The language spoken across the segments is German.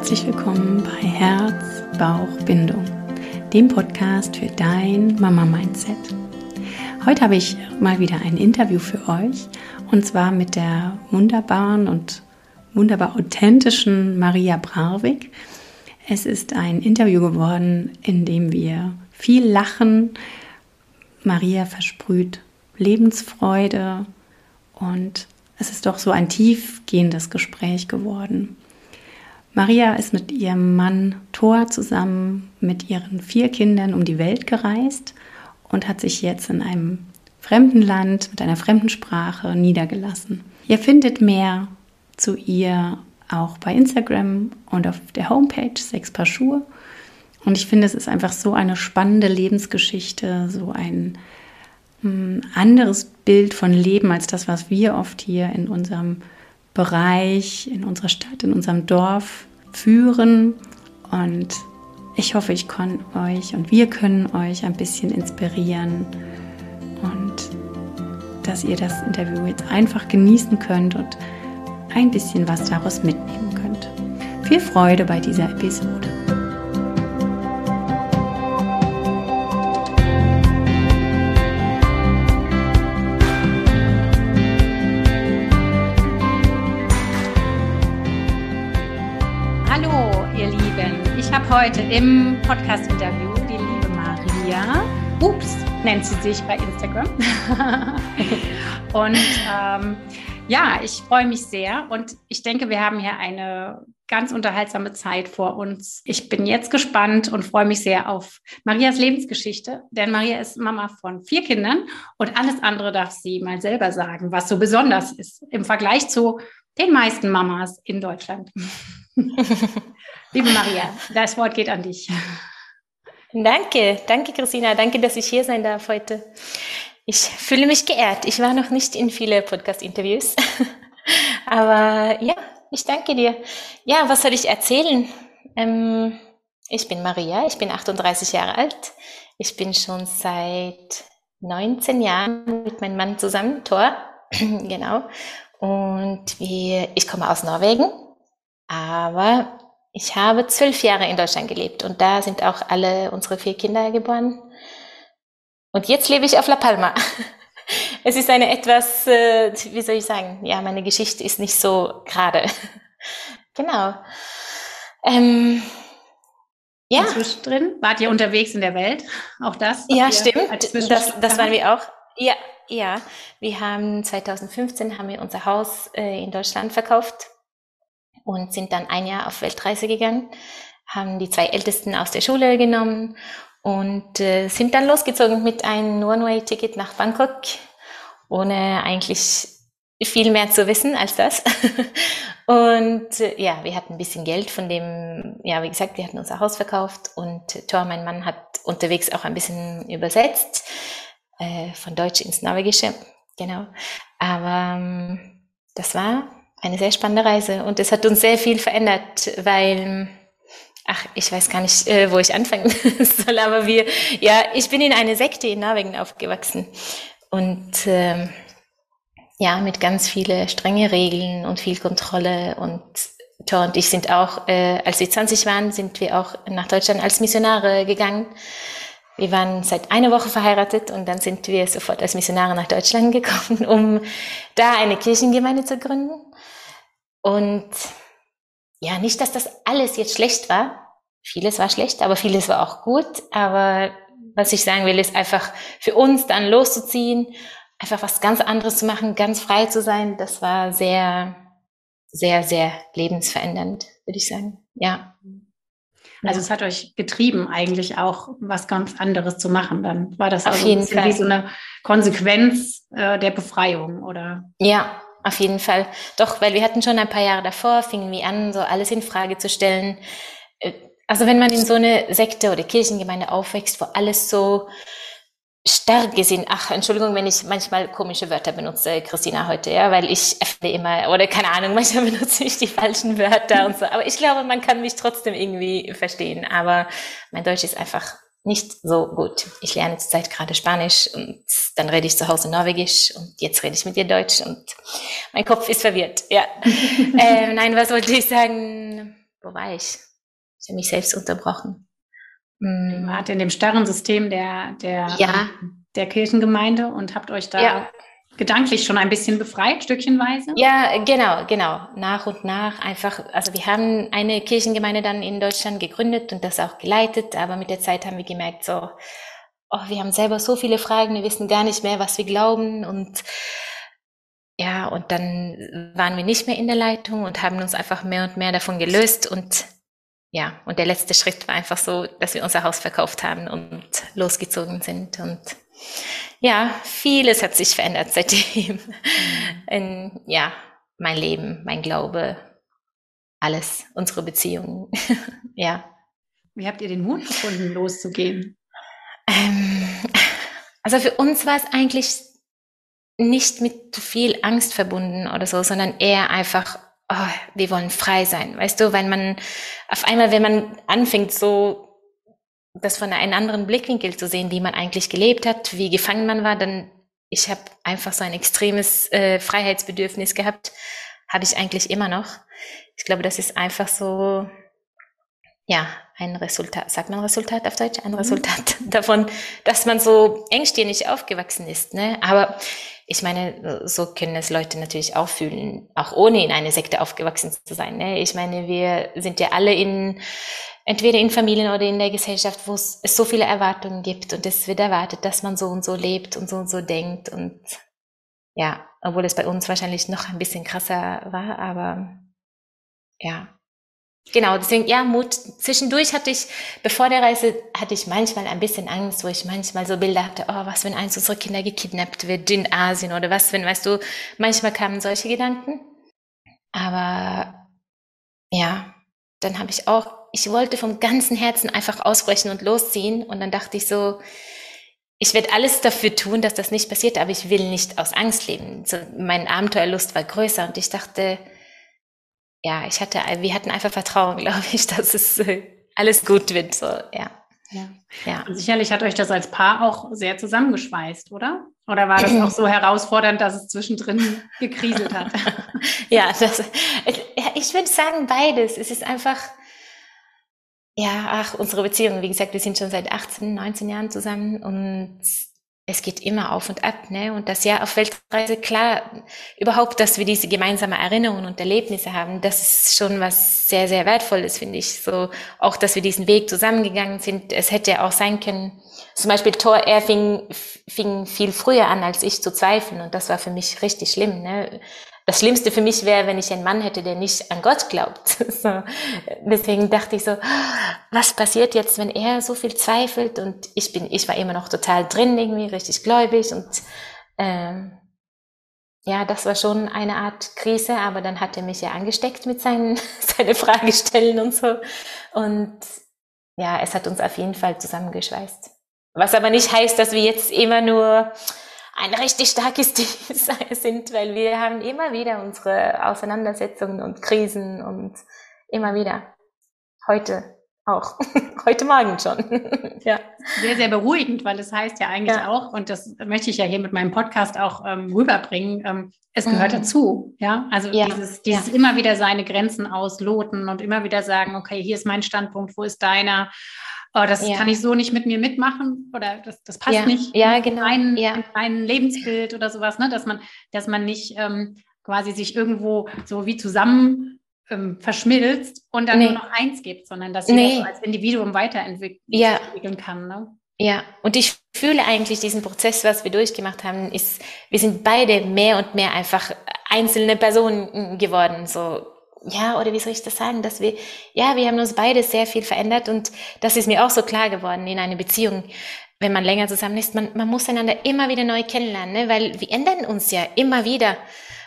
Herzlich willkommen bei Herz, Bauch, Bindung, dem Podcast für dein Mama-Mindset. Heute habe ich mal wieder ein Interview für euch und zwar mit der wunderbaren und wunderbar authentischen Maria Bravik. Es ist ein Interview geworden, in dem wir viel lachen. Maria versprüht Lebensfreude und es ist doch so ein tiefgehendes Gespräch geworden. Maria ist mit ihrem Mann Thor zusammen mit ihren vier Kindern um die Welt gereist und hat sich jetzt in einem fremden Land mit einer fremden Sprache niedergelassen. Ihr findet mehr zu ihr auch bei Instagram und auf der Homepage Sechs Paar Schuhe. Und ich finde, es ist einfach so eine spannende Lebensgeschichte, so ein hm, anderes Bild von Leben als das, was wir oft hier in unserem Bereich, in unserer Stadt, in unserem Dorf führen. Und ich hoffe, ich kann euch und wir können euch ein bisschen inspirieren und dass ihr das Interview jetzt einfach genießen könnt und ein bisschen was daraus mitnehmen könnt. Viel Freude bei dieser Episode. Hallo, ihr Lieben. Ich habe heute im Podcast-Interview die liebe Maria. Ups, nennt sie sich bei Instagram. und ähm, ja, ich freue mich sehr und ich denke, wir haben hier eine ganz unterhaltsame Zeit vor uns. Ich bin jetzt gespannt und freue mich sehr auf Marias Lebensgeschichte, denn Maria ist Mama von vier Kindern und alles andere darf sie mal selber sagen, was so besonders ist im Vergleich zu den meisten Mamas in Deutschland. Liebe Maria, das Wort geht an dich. Danke, danke Christina, danke, dass ich hier sein darf heute. Ich fühle mich geehrt. Ich war noch nicht in viele Podcast-Interviews. Aber ja, ich danke dir. Ja, was soll ich erzählen? Ähm, ich bin Maria, ich bin 38 Jahre alt. Ich bin schon seit 19 Jahren mit meinem Mann zusammen, Thor. genau. Und wir, ich komme aus Norwegen, aber ich habe zwölf Jahre in Deutschland gelebt und da sind auch alle unsere vier Kinder geboren. Und jetzt lebe ich auf La Palma. Es ist eine etwas, äh, wie soll ich sagen, ja, meine Geschichte ist nicht so gerade. genau. Ähm, ja. Zwischendrin wart ihr unterwegs in der Welt? Auch das? Ja, stimmt. Das, das waren wir auch. Ja, ja. Wir haben 2015 haben wir unser Haus äh, in Deutschland verkauft und sind dann ein Jahr auf Weltreise gegangen, haben die zwei Ältesten aus der Schule genommen und äh, sind dann losgezogen mit einem One-Way-Ticket nach Bangkok, ohne eigentlich viel mehr zu wissen als das. und äh, ja, wir hatten ein bisschen Geld von dem, ja, wie gesagt, wir hatten unser Haus verkauft und Thor, mein Mann, hat unterwegs auch ein bisschen übersetzt, äh, von Deutsch ins Norwegische, genau. Aber ähm, das war eine sehr spannende Reise und es hat uns sehr viel verändert, weil Ach, ich weiß gar nicht, äh, wo ich anfangen soll, aber wir, ja, ich bin in einer Sekte in Norwegen aufgewachsen und ähm, ja, mit ganz viele strenge Regeln und viel Kontrolle und Thor und ich sind auch, äh, als wir 20 waren, sind wir auch nach Deutschland als Missionare gegangen. Wir waren seit einer Woche verheiratet und dann sind wir sofort als Missionare nach Deutschland gekommen, um da eine Kirchengemeinde zu gründen. Und ja, nicht, dass das alles jetzt schlecht war. Vieles war schlecht, aber vieles war auch gut. Aber was ich sagen will, ist einfach für uns dann loszuziehen, einfach was ganz anderes zu machen, ganz frei zu sein. Das war sehr, sehr, sehr lebensverändernd, würde ich sagen. Ja. Also es hat euch getrieben, eigentlich auch was ganz anderes zu machen. Dann war das Auf also jeden Fall. wie so eine Konsequenz äh, der Befreiung, oder? Ja, auf jeden Fall. Doch, weil wir hatten schon ein paar Jahre davor, fingen wir an, so alles in Frage zu stellen. Äh, also wenn man in so eine Sekte oder Kirchengemeinde aufwächst, wo alles so stark gesehen, ach, Entschuldigung, wenn ich manchmal komische Wörter benutze, Christina, heute, ja, weil ich öffne immer, oder keine Ahnung, manchmal benutze ich die falschen Wörter und so, aber ich glaube, man kann mich trotzdem irgendwie verstehen, aber mein Deutsch ist einfach nicht so gut. Ich lerne zurzeit gerade Spanisch und dann rede ich zu Hause Norwegisch und jetzt rede ich mit dir Deutsch und mein Kopf ist verwirrt. Ja. äh, nein, was wollte ich sagen? Wo war ich? Ich habe mich selbst unterbrochen. Hm. Wart in dem starren System der, der, ja. der Kirchengemeinde und habt euch da ja gedanklich schon ein bisschen befreit, stückchenweise? Ja, genau, genau. Nach und nach einfach, also wir haben eine Kirchengemeinde dann in Deutschland gegründet und das auch geleitet, aber mit der Zeit haben wir gemerkt, so, oh, wir haben selber so viele Fragen, wir wissen gar nicht mehr, was wir glauben und ja, und dann waren wir nicht mehr in der Leitung und haben uns einfach mehr und mehr davon gelöst und ja, und der letzte Schritt war einfach so, dass wir unser Haus verkauft haben und losgezogen sind und ja, vieles hat sich verändert seitdem. In, ja, mein Leben, mein Glaube, alles, unsere Beziehungen. ja. Wie habt ihr den Mut gefunden, loszugehen? Ähm, also für uns war es eigentlich nicht mit viel Angst verbunden oder so, sondern eher einfach, oh, wir wollen frei sein. Weißt du, weil man auf einmal, wenn man anfängt, so das von einem anderen Blickwinkel zu sehen, wie man eigentlich gelebt hat, wie gefangen man war, dann ich habe einfach so ein extremes äh, Freiheitsbedürfnis gehabt, habe ich eigentlich immer noch. Ich glaube, das ist einfach so, ja, ein Resultat, sagt man Resultat auf Deutsch, ein mhm. Resultat davon, dass man so engstirnig aufgewachsen ist. Ne? Aber ich meine, so können es Leute natürlich auch fühlen, auch ohne in eine Sekte aufgewachsen zu sein. Ne? Ich meine, wir sind ja alle in entweder in Familien oder in der Gesellschaft, wo es, so viele Erwartungen gibt und es wird erwartet, dass man so und so lebt und so und so denkt und ja, obwohl es bei uns wahrscheinlich noch ein bisschen krasser war, aber ja. Genau, deswegen, ja, Mut. Zwischendurch hatte ich, bevor der Reise, hatte ich manchmal ein bisschen Angst, wo ich manchmal so Bilder hatte, oh, was, wenn eins unserer Kinder gekidnappt wird in Asien oder was, wenn, weißt du, manchmal kamen solche Gedanken. Aber ja, dann habe ich auch ich wollte vom ganzen Herzen einfach ausbrechen und losziehen. Und dann dachte ich so, ich werde alles dafür tun, dass das nicht passiert, aber ich will nicht aus Angst leben. So, mein Abenteuerlust war größer und ich dachte, ja, ich hatte, wir hatten einfach Vertrauen, glaube ich, dass es äh, alles gut wird. So, ja. Ja. ja. Und sicherlich hat euch das als Paar auch sehr zusammengeschweißt, oder? Oder war das auch so herausfordernd, dass es zwischendrin gekriselt hat? ja, das, ich würde sagen beides. Es ist einfach, ja, ach, unsere Beziehung, wie gesagt, wir sind schon seit 18, 19 Jahren zusammen und es geht immer auf und ab, ne? Und das Jahr auf Weltreise, klar, überhaupt, dass wir diese gemeinsame Erinnerungen und Erlebnisse haben, das ist schon was sehr, sehr Wertvolles, finde ich. So, auch, dass wir diesen Weg zusammengegangen sind. Es hätte auch sein können, zum Beispiel Thor, er fing, fing viel früher an, als ich zu zweifeln und das war für mich richtig schlimm, ne? Das Schlimmste für mich wäre, wenn ich einen Mann hätte, der nicht an Gott glaubt. so. Deswegen dachte ich so, was passiert jetzt, wenn er so viel zweifelt und ich bin, ich war immer noch total drin irgendwie, richtig gläubig und ähm, ja, das war schon eine Art Krise, aber dann hat er mich ja angesteckt mit seinen, seine Fragestellen und so. Und ja, es hat uns auf jeden Fall zusammengeschweißt. Was aber nicht heißt, dass wir jetzt immer nur ein richtig starkes Team sind, weil wir haben immer wieder unsere Auseinandersetzungen und Krisen und immer wieder. Heute auch. Heute Morgen schon. ja. Sehr, sehr beruhigend, weil es heißt ja eigentlich ja. auch, und das möchte ich ja hier mit meinem Podcast auch ähm, rüberbringen, ähm, es gehört mhm. dazu. Ja, also ja. dieses, dieses ja. immer wieder seine Grenzen ausloten und immer wieder sagen, okay, hier ist mein Standpunkt, wo ist deiner? Oh, das ja. kann ich so nicht mit mir mitmachen oder das, das passt ja. nicht ja, genau. in, mein, Lebensbild oder sowas, ne? dass man, dass man nicht ähm, quasi sich irgendwo so wie zusammen ähm, verschmilzt und dann nee. nur noch eins gibt, sondern dass jeder nee. so als Individuum weiterentwickeln ja. kann. Ne? Ja, und ich fühle eigentlich diesen Prozess, was wir durchgemacht haben, ist, wir sind beide mehr und mehr einfach einzelne Personen geworden, so ja, oder wie soll ich das sagen, dass wir, ja, wir haben uns beide sehr viel verändert und das ist mir auch so klar geworden in einer Beziehung, wenn man länger zusammen ist, man, man muss einander immer wieder neu kennenlernen, ne? weil wir ändern uns ja immer wieder.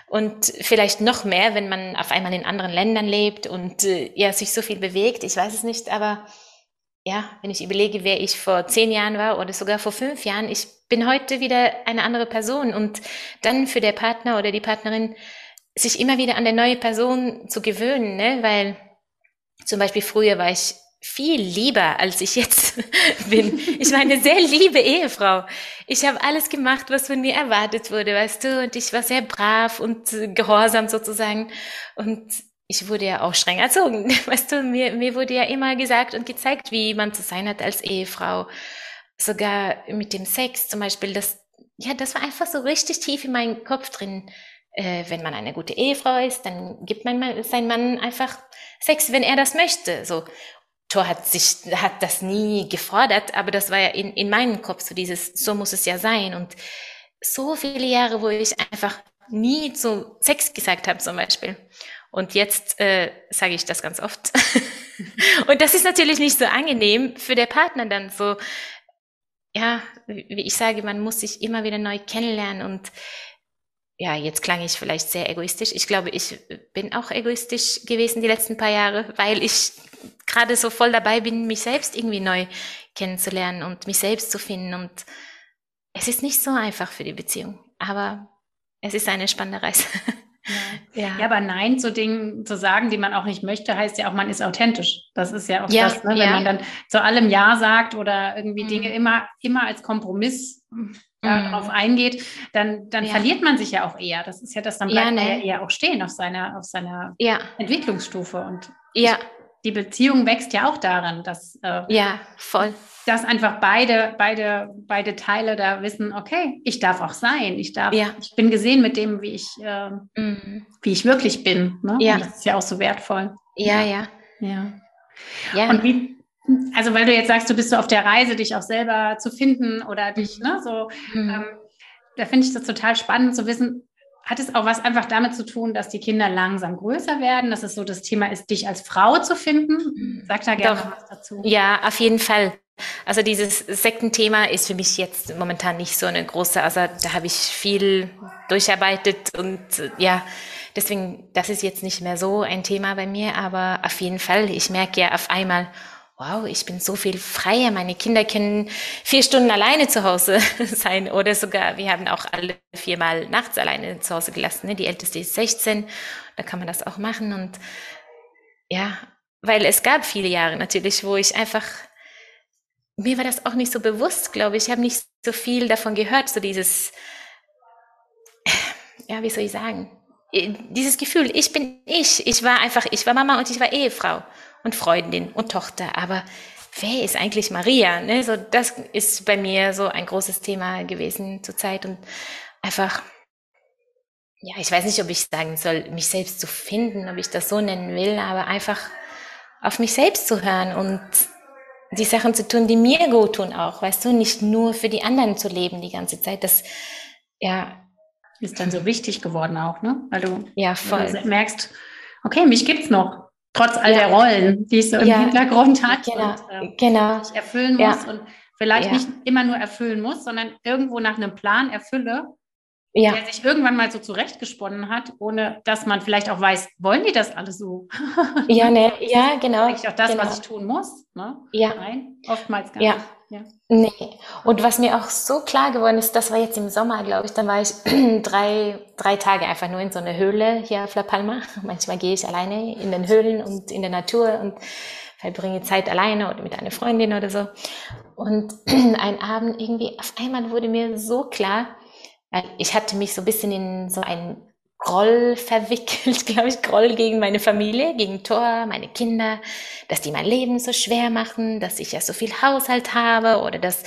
Und vielleicht noch mehr, wenn man auf einmal in anderen Ländern lebt und äh, ja, sich so viel bewegt, ich weiß es nicht, aber ja, wenn ich überlege, wer ich vor zehn Jahren war oder sogar vor fünf Jahren, ich bin heute wieder eine andere Person. Und dann für der Partner oder die Partnerin sich immer wieder an der neue Person zu gewöhnen, ne? weil zum Beispiel früher war ich viel lieber, als ich jetzt bin. Ich war eine sehr liebe Ehefrau. Ich habe alles gemacht, was von mir erwartet wurde, weißt du, und ich war sehr brav und gehorsam sozusagen. Und ich wurde ja auch streng erzogen, weißt du, mir, mir wurde ja immer gesagt und gezeigt, wie man zu sein hat als Ehefrau. Sogar mit dem Sex zum Beispiel, das, ja, das war einfach so richtig tief in meinem Kopf drin. Äh, wenn man eine gute Ehefrau ist, dann gibt man sein Mann einfach Sex, wenn er das möchte. So. Thor hat sich, hat das nie gefordert, aber das war ja in, in meinem Kopf so dieses, so muss es ja sein. Und so viele Jahre, wo ich einfach nie zu Sex gesagt habe zum Beispiel. Und jetzt äh, sage ich das ganz oft. und das ist natürlich nicht so angenehm für der Partner dann so. Ja, wie ich sage, man muss sich immer wieder neu kennenlernen und ja, jetzt klang ich vielleicht sehr egoistisch. Ich glaube, ich bin auch egoistisch gewesen die letzten paar Jahre, weil ich gerade so voll dabei bin, mich selbst irgendwie neu kennenzulernen und mich selbst zu finden. Und es ist nicht so einfach für die Beziehung, aber es ist eine spannende Reise. Ja. ja. aber Nein zu Dingen zu sagen, die man auch nicht möchte, heißt ja auch, man ist authentisch. Das ist ja auch ja, das, ne? wenn ja. man dann zu allem Ja sagt oder irgendwie mhm. Dinge immer, immer als Kompromiss. Darauf eingeht, dann, dann verliert man sich ja auch eher. Das ist ja das, dann bleibt ne? man ja eher auch stehen auf seiner, auf seiner Entwicklungsstufe. Und ja. die Beziehung wächst ja auch daran, dass äh, ja, voll dass einfach beide, beide, beide Teile da wissen, okay, ich darf auch sein, ich darf, ja. ich bin gesehen mit dem, wie ich, äh, mhm. wie ich wirklich bin. Ne? Ja. Und das ist ja auch so wertvoll. Ja, ja. Ja. ja. Und wie, also weil du jetzt sagst, du bist so auf der Reise, dich auch selber zu finden oder dich, mhm. ne, so, mhm. ähm, da finde ich das total spannend zu wissen, hat es auch was einfach damit zu tun, dass die Kinder langsam größer werden, dass es so das Thema ist, dich als Frau zu finden? Mhm. Sag da gerne Doch. was dazu. Ja, auf jeden Fall. Also dieses Sektenthema ist für mich jetzt momentan nicht so eine große, also da habe ich viel durcharbeitet und ja, deswegen, das ist jetzt nicht mehr so ein Thema bei mir, aber auf jeden Fall, ich merke ja auf einmal, wow, ich bin so viel freier. Meine Kinder können vier Stunden alleine zu Hause sein oder sogar, wir haben auch alle viermal nachts alleine zu Hause gelassen. Ne? Die älteste ist 16, da kann man das auch machen und ja, weil es gab viele Jahre natürlich, wo ich einfach mir war das auch nicht so bewusst, glaube ich. Ich habe nicht so viel davon gehört, so dieses, ja, wie soll ich sagen, dieses Gefühl, ich bin ich. Ich war einfach, ich war Mama und ich war Ehefrau und Freundin und Tochter. Aber wer ist eigentlich Maria? Ne? So, das ist bei mir so ein großes Thema gewesen zur Zeit und einfach, ja, ich weiß nicht, ob ich sagen soll, mich selbst zu finden, ob ich das so nennen will, aber einfach auf mich selbst zu hören und die Sachen zu tun, die mir gut tun auch, weißt du, nicht nur für die anderen zu leben die ganze Zeit. Das, ja. Ist dann so wichtig geworden auch, ne? Weil du, ja, voll. Merkst, okay, mich gibt's noch, trotz all ja. der Rollen, die es so im ja. Hintergrund hat. Genau, und, äh, genau. Ich erfüllen muss und vielleicht nicht immer nur erfüllen muss, sondern irgendwo nach einem Plan erfülle ja. der sich irgendwann mal so zurechtgesponnen hat, ohne dass man vielleicht auch weiß, wollen die das alle so? Ja, ne, ja, genau. Eigentlich auch das, genau. was ich tun muss. Ne? Ja. Nein, oftmals gar ja. nicht. Ja. Nee. Und was mir auch so klar geworden ist, das war jetzt im Sommer, glaube ich, dann war ich drei, drei Tage einfach nur in so einer Höhle hier auf La Palma. Manchmal gehe ich alleine in den Höhlen und in der Natur und verbringe Zeit alleine oder mit einer Freundin oder so. Und ein Abend irgendwie, auf einmal wurde mir so klar, ich hatte mich so ein bisschen in so einen Groll verwickelt, glaube ich, Groll gegen meine Familie, gegen Thor, meine Kinder, dass die mein Leben so schwer machen, dass ich ja so viel Haushalt habe oder dass,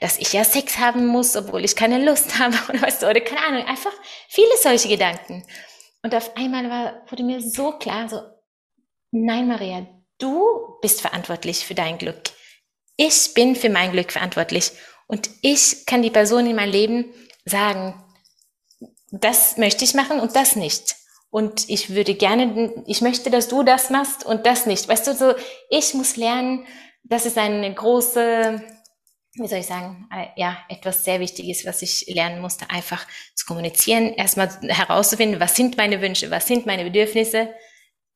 dass ich ja Sex haben muss, obwohl ich keine Lust habe oder du, oder keine Ahnung, einfach viele solche Gedanken. Und auf einmal war, wurde mir so klar, so, nein, Maria, du bist verantwortlich für dein Glück. Ich bin für mein Glück verantwortlich und ich kann die Person in mein Leben sagen, das möchte ich machen und das nicht. Und ich würde gerne, ich möchte, dass du das machst und das nicht. Weißt du, so, ich muss lernen, das ist eine große, wie soll ich sagen, äh, ja, etwas sehr Wichtiges, was ich lernen musste, einfach zu kommunizieren, erstmal herauszufinden, was sind meine Wünsche, was sind meine Bedürfnisse,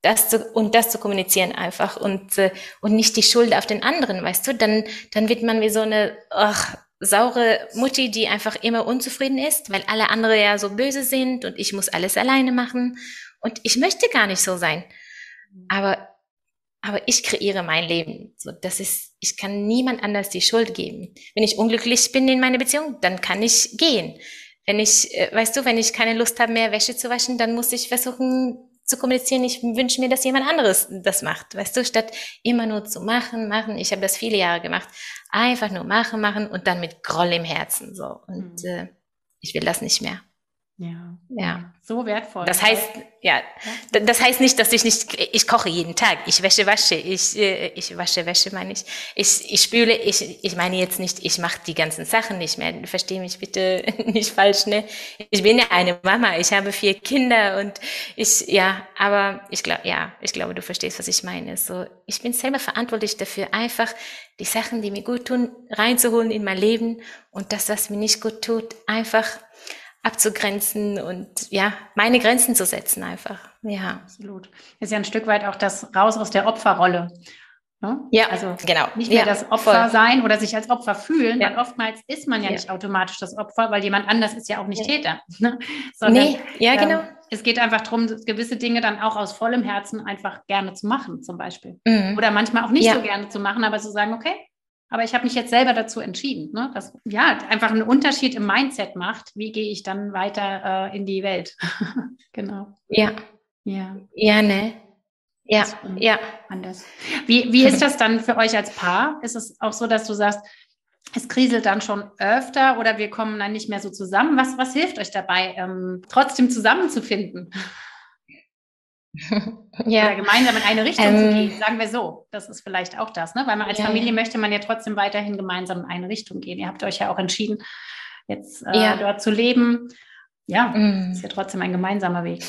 das zu, und das zu kommunizieren einfach und, äh, und nicht die Schuld auf den anderen, weißt du, dann, dann wird man wie so eine, ach, saure Mutti, die einfach immer unzufrieden ist, weil alle andere ja so böse sind und ich muss alles alleine machen. Und ich möchte gar nicht so sein. Aber aber ich kreiere mein Leben. So, das ist, ich kann niemand anders die Schuld geben. Wenn ich unglücklich bin in meiner Beziehung, dann kann ich gehen. Wenn ich, äh, weißt du, wenn ich keine Lust habe, mehr Wäsche zu waschen, dann muss ich versuchen zu kommunizieren. Ich wünsche mir, dass jemand anderes das macht. Weißt du, statt immer nur zu machen, machen. Ich habe das viele Jahre gemacht. Einfach nur machen, machen und dann mit Groll im Herzen. So. Und mhm. äh, ich will das nicht mehr. Ja. Ja. So wertvoll. Das heißt, ja, das heißt nicht, dass ich nicht, ich koche jeden Tag, ich wäsche, wasche, ich, äh, ich wasche, wäsche, meine ich. Ich, ich spüle, ich, ich meine jetzt nicht, ich mache die ganzen Sachen nicht mehr. Verstehe mich bitte nicht falsch, ne? Ich bin ja eine Mama, ich habe vier Kinder und ich, ja, aber ich glaube, ja, ich glaube, du verstehst, was ich meine. So, ich bin selber verantwortlich dafür, einfach die Sachen, die mir gut tun, reinzuholen in mein Leben und das, was mir nicht gut tut, einfach abzugrenzen und ja, meine Grenzen zu setzen einfach. Ja. Absolut. Ist ja ein Stück weit auch das raus aus der Opferrolle. Ne? Ja, also genau. Nicht mehr ja, das Opfer voll. sein oder sich als Opfer fühlen, ja. weil oftmals ist man ja, ja, nicht automatisch das Opfer, weil jemand anders ist ja auch nicht Täter. Ne? Sondern, nee, ja, genau. Ähm, es geht einfach darum, gewisse Dinge dann auch aus vollem Herzen einfach gerne zu machen, zum Beispiel. Mhm. Oder manchmal auch nicht so gerne zu machen, aber zu sagen, okay, aber ich habe mich jetzt selber dazu entschieden, ne? dass ja einfach einen Unterschied im Mindset macht. Wie gehe ich dann weiter äh, in die Welt? genau. Ja. Ja. Ja, ne? Ja, ja. Anders. Wie, wie ist das dann für euch als Paar? Ist es auch so, dass du sagst, es kriselt dann schon öfter oder wir kommen dann nicht mehr so zusammen? Was, was hilft euch dabei, ähm, trotzdem zusammenzufinden? ja. Gemeinsam in eine Richtung ähm, zu gehen, sagen wir so. Das ist vielleicht auch das, ne? Weil man als ja, Familie möchte man ja trotzdem weiterhin gemeinsam in eine Richtung gehen. Ihr habt euch ja auch entschieden, jetzt äh, ja. dort zu leben. Ja, mm. ist ja trotzdem ein gemeinsamer Weg.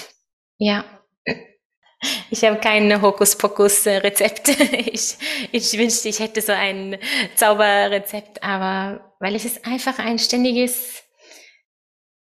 Ja. Ich habe kein Hokuspokus-Rezept. Ich, ich wünschte, ich hätte so ein Zauberrezept, aber weil es ist einfach ein ständiges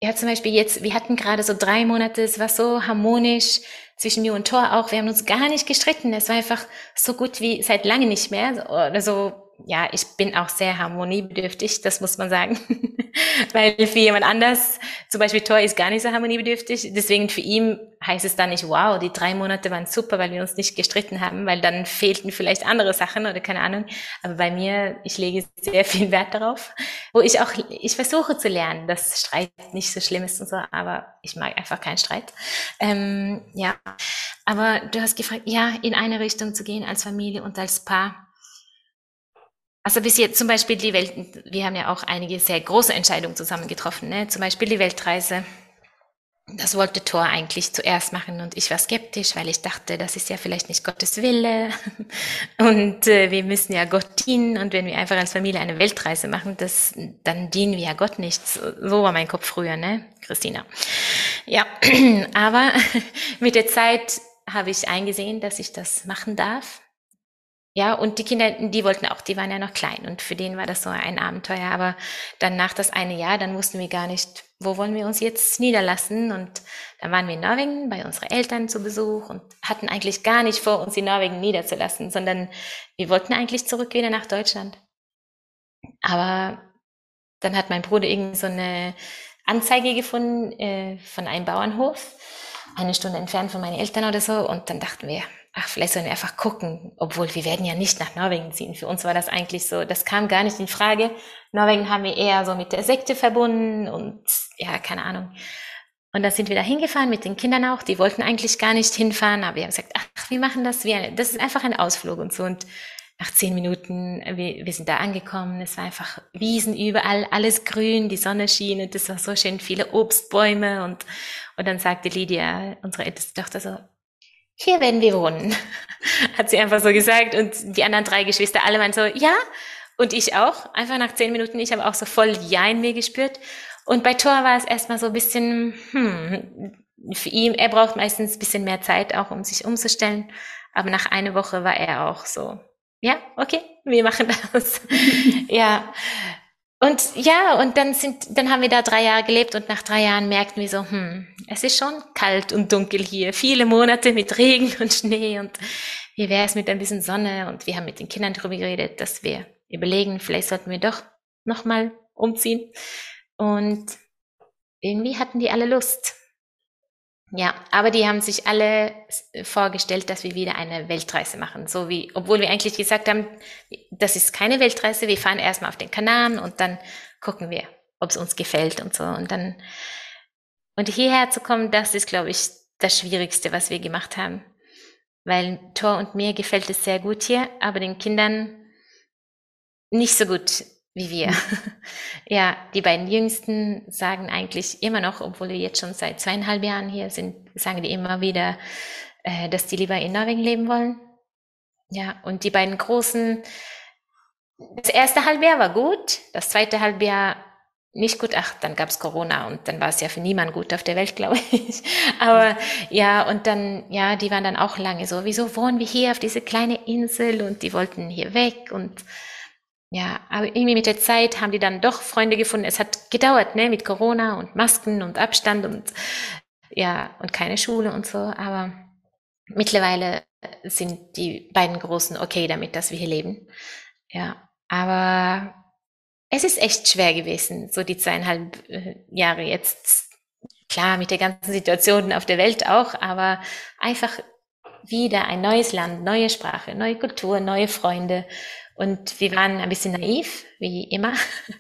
ja, zum Beispiel jetzt, wir hatten gerade so drei Monate, es war so harmonisch zwischen mir und Thor auch. Wir haben uns gar nicht gestritten. Es war einfach so gut wie seit lange nicht mehr. Oder so ja, ich bin auch sehr harmoniebedürftig, das muss man sagen. Weil für jemand anders, zum Beispiel Thor ist gar nicht so harmoniebedürftig. Deswegen für ihn heißt es dann nicht, wow, die drei Monate waren super, weil wir uns nicht gestritten haben, weil dann fehlten vielleicht andere Sachen oder keine Ahnung. Aber bei mir, ich lege sehr viel Wert darauf, wo ich auch, ich versuche zu lernen, dass Streit nicht so schlimm ist und so, aber ich mag einfach keinen Streit. Ähm, ja, aber du hast gefragt, ja, in eine Richtung zu gehen als Familie und als Paar also bis jetzt zum Beispiel die Welt, wir haben ja auch einige sehr große Entscheidungen zusammen getroffen, ne? zum Beispiel die Weltreise. Das wollte Thor eigentlich zuerst machen und ich war skeptisch, weil ich dachte, das ist ja vielleicht nicht Gottes Wille und äh, wir müssen ja Gott dienen und wenn wir einfach als Familie eine Weltreise machen, das, dann dienen wir ja Gott nicht. So, so war mein Kopf früher, ne, Christina. Ja, aber mit der Zeit habe ich eingesehen, dass ich das machen darf ja, und die Kinder, die wollten auch, die waren ja noch klein und für den war das so ein Abenteuer. Aber dann nach das eine Jahr, dann wussten wir gar nicht, wo wollen wir uns jetzt niederlassen. Und dann waren wir in Norwegen bei unseren Eltern zu Besuch und hatten eigentlich gar nicht vor, uns in Norwegen niederzulassen, sondern wir wollten eigentlich zurück wieder nach Deutschland. Aber dann hat mein Bruder irgendwie so eine Anzeige gefunden äh, von einem Bauernhof, eine Stunde entfernt von meinen Eltern oder so. Und dann dachten wir, ach, vielleicht sollen wir einfach gucken, obwohl wir werden ja nicht nach Norwegen ziehen. Für uns war das eigentlich so, das kam gar nicht in Frage. Norwegen haben wir eher so mit der Sekte verbunden und ja, keine Ahnung. Und dann sind wir da hingefahren mit den Kindern auch. Die wollten eigentlich gar nicht hinfahren, aber wir haben gesagt, ach, wir machen das. Wir, das ist einfach ein Ausflug und so. Und nach zehn Minuten, wir, wir sind da angekommen. Es war einfach Wiesen überall, alles grün, die Sonne schien und es war so schön, viele Obstbäume. Und, und dann sagte Lydia, unsere älteste Tochter so, hier werden wir wohnen, hat sie einfach so gesagt. Und die anderen drei Geschwister alle waren so, ja. Und ich auch. Einfach nach zehn Minuten, ich habe auch so voll Ja in mir gespürt. Und bei Thor war es erstmal so ein bisschen, hm, für ihn, er braucht meistens ein bisschen mehr Zeit auch, um sich umzustellen. Aber nach einer Woche war er auch so, ja, okay, wir machen das. ja. Und ja, und dann sind, dann haben wir da drei Jahre gelebt und nach drei Jahren merkten wir so, hm, es ist schon kalt und dunkel hier. Viele Monate mit Regen und Schnee und wie wäre es mit ein bisschen Sonne? Und wir haben mit den Kindern darüber geredet, dass wir überlegen, vielleicht sollten wir doch nochmal umziehen. Und irgendwie hatten die alle Lust. Ja, aber die haben sich alle vorgestellt, dass wir wieder eine Weltreise machen. So wie, obwohl wir eigentlich gesagt haben, das ist keine Weltreise, wir fahren erstmal auf den Kanaren und dann gucken wir, ob es uns gefällt und so. Und dann, und hierher zu kommen, das ist, glaube ich, das Schwierigste, was wir gemacht haben. Weil Thor und mir gefällt es sehr gut hier, aber den Kindern nicht so gut wie wir. ja, die beiden Jüngsten sagen eigentlich immer noch, obwohl wir jetzt schon seit zweieinhalb Jahren hier sind, sagen die immer wieder, äh, dass die lieber in Norwegen leben wollen. Ja, und die beiden Großen, das erste Halbjahr war gut, das zweite Halbjahr nicht gut. Ach, dann gab's Corona und dann war es ja für niemand gut auf der Welt, glaube ich. Aber ja, und dann, ja, die waren dann auch lange so, wieso wohnen wir hier auf diese kleine Insel und die wollten hier weg und ja, aber irgendwie mit der Zeit haben die dann doch Freunde gefunden. Es hat gedauert, ne, mit Corona und Masken und Abstand und ja, und keine Schule und so. Aber mittlerweile sind die beiden Großen okay damit, dass wir hier leben. Ja, aber es ist echt schwer gewesen, so die zweieinhalb äh, Jahre jetzt. Klar, mit der ganzen Situation auf der Welt auch, aber einfach wieder ein neues Land, neue Sprache, neue Kultur, neue Freunde und wir waren ein bisschen naiv, wie immer,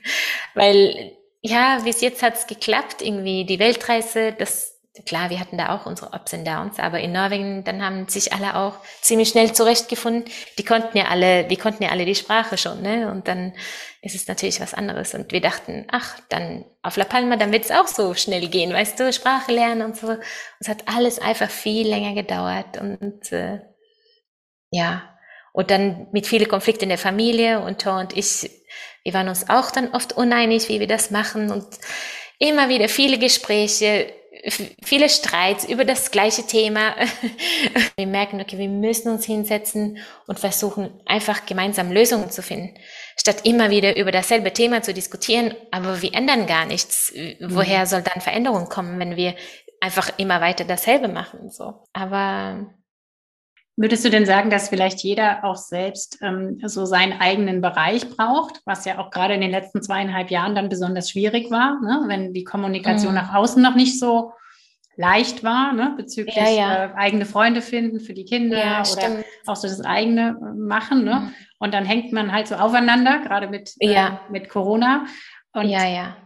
weil ja, bis jetzt hat's geklappt, irgendwie die Weltreise, das klar, wir hatten da auch unsere Ups und Downs, aber in Norwegen, dann haben sich alle auch ziemlich schnell zurechtgefunden. Die konnten ja alle, die konnten ja alle die Sprache schon, ne? Und dann ist es natürlich was anderes. Und wir dachten, ach, dann auf La Palma, dann wird es auch so schnell gehen, weißt du, Sprache lernen und so. Es hat alles einfach viel länger gedauert und äh, ja, und dann mit vielen Konflikten in der Familie und Thor und ich, wir waren uns auch dann oft uneinig, wie wir das machen und immer wieder viele Gespräche, viele Streits über das gleiche Thema. Wir merken, okay, wir müssen uns hinsetzen und versuchen, einfach gemeinsam Lösungen zu finden, statt immer wieder über dasselbe Thema zu diskutieren, aber wir ändern gar nichts. Woher mhm. soll dann Veränderung kommen, wenn wir einfach immer weiter dasselbe machen, so. Aber Würdest du denn sagen, dass vielleicht jeder auch selbst ähm, so seinen eigenen Bereich braucht, was ja auch gerade in den letzten zweieinhalb Jahren dann besonders schwierig war, ne? wenn die Kommunikation mhm. nach außen noch nicht so leicht war, ne? bezüglich ja, ja. Äh, eigene Freunde finden für die Kinder ja, oder stimmt. auch so das eigene äh, machen. Ne? Mhm. Und dann hängt man halt so aufeinander, gerade mit, äh, mit Corona. Und ja, ja.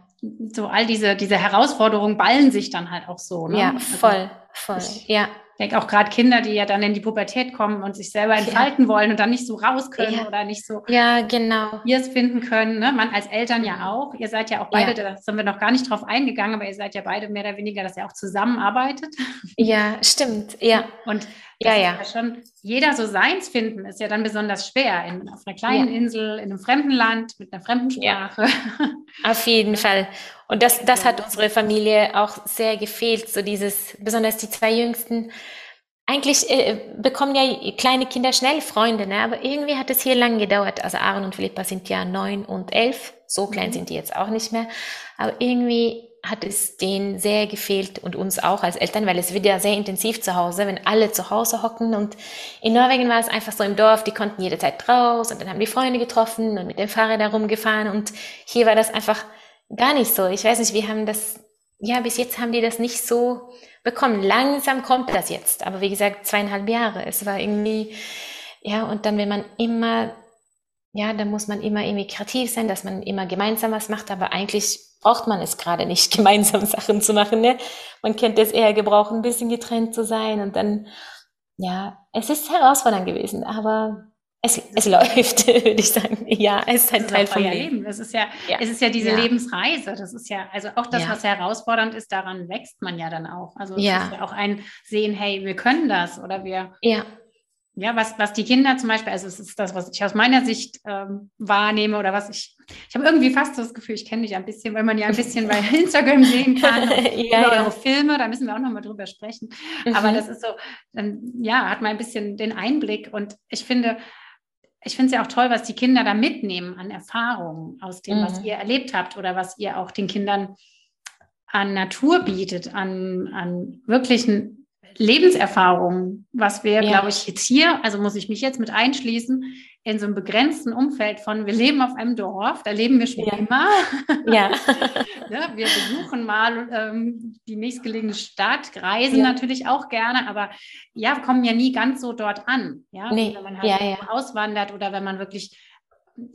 so all diese, diese Herausforderungen ballen sich dann halt auch so. Ne? Ja, also voll, voll, ich, ja denke auch gerade Kinder, die ja dann in die Pubertät kommen und sich selber entfalten ja. wollen und dann nicht so raus können ja. oder nicht so ja, genau. hier es finden können. Ne? Man als Eltern ja auch. Ihr seid ja auch beide, ja. da sind wir noch gar nicht drauf eingegangen, aber ihr seid ja beide mehr oder weniger, dass ihr auch zusammenarbeitet. Ja, stimmt. Ja. Und ja, ja. ja schon, jeder so seins finden ist ja dann besonders schwer. In, auf einer kleinen Insel, in einem fremden Land, mit einer fremden Sprache. Auf jeden Fall. Und das, das hat unsere Familie auch sehr gefehlt, so dieses, besonders die zwei Jüngsten. Eigentlich äh, bekommen ja kleine Kinder schnell Freunde, ne? aber irgendwie hat es hier lang gedauert. Also Aaron und Philippa sind ja neun und elf, so klein mhm. sind die jetzt auch nicht mehr. Aber irgendwie hat es denen sehr gefehlt und uns auch als Eltern, weil es wird ja sehr intensiv zu Hause, wenn alle zu Hause hocken und in Norwegen war es einfach so im Dorf, die konnten jederzeit raus und dann haben die Freunde getroffen und mit dem Fahrrad herumgefahren und hier war das einfach Gar nicht so. Ich weiß nicht, wir haben das, ja, bis jetzt haben die das nicht so bekommen. Langsam kommt das jetzt. Aber wie gesagt, zweieinhalb Jahre. Es war irgendwie, ja, und dann, wenn man immer, ja, dann muss man immer irgendwie kreativ sein, dass man immer gemeinsam was macht, aber eigentlich braucht man es gerade nicht, gemeinsam Sachen zu machen, ne? Man kennt es eher gebrauchen, ein bisschen getrennt zu sein und dann, ja, es ist herausfordernd gewesen, aber es, es läuft, würde ich sagen. Ja, es ist ein Teil von Leben. Leben. Das ist ja, ja, es ist ja diese ja. Lebensreise. Das ist ja, also auch das, ja. was herausfordernd ist, daran wächst man ja dann auch. Also es ja. ist ja auch ein Sehen, hey, wir können das oder wir. Ja. Ja, was, was die Kinder zum Beispiel, also es ist das, was ich aus meiner Sicht ähm, wahrnehme oder was ich, ich habe irgendwie fast so das Gefühl, ich kenne dich ein bisschen, weil man ja ein bisschen bei Instagram sehen kann, ja, eure Filme, da müssen wir auch nochmal drüber sprechen. Mhm. Aber das ist so, dann, ja, hat man ein bisschen den Einblick und ich finde, ich finde es ja auch toll, was die Kinder da mitnehmen an Erfahrungen aus dem, mhm. was ihr erlebt habt oder was ihr auch den Kindern an Natur bietet, an, an wirklichen Lebenserfahrung, was wir, ja. glaube ich, jetzt hier, also muss ich mich jetzt mit einschließen, in so einem begrenzten Umfeld von, wir leben auf einem Dorf, da leben wir schon ja. immer. Ja. ja. Wir besuchen mal ähm, die nächstgelegene Stadt, reisen ja. natürlich auch gerne, aber ja, kommen ja nie ganz so dort an. Ja, nee. wenn man halt ja, auswandert oder wenn man wirklich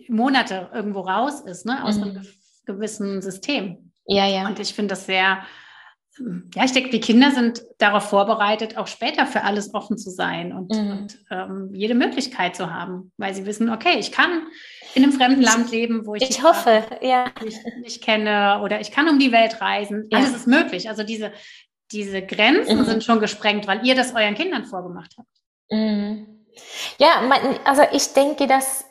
Monate irgendwo raus ist, ne, aus mhm. einem gewissen System. Ja, ja. Und ich finde das sehr, ja, ich denke, die Kinder sind darauf vorbereitet, auch später für alles offen zu sein und, mhm. und ähm, jede Möglichkeit zu haben, weil sie wissen, okay, ich kann in einem fremden Land leben, wo ich, ich hoffe, ja. nicht, nicht, kenne oder ich kann um die Welt reisen. Ja. Alles ist möglich. Also diese, diese Grenzen mhm. sind schon gesprengt, weil ihr das euren Kindern vorgemacht habt. Mhm. Ja, also ich denke, dass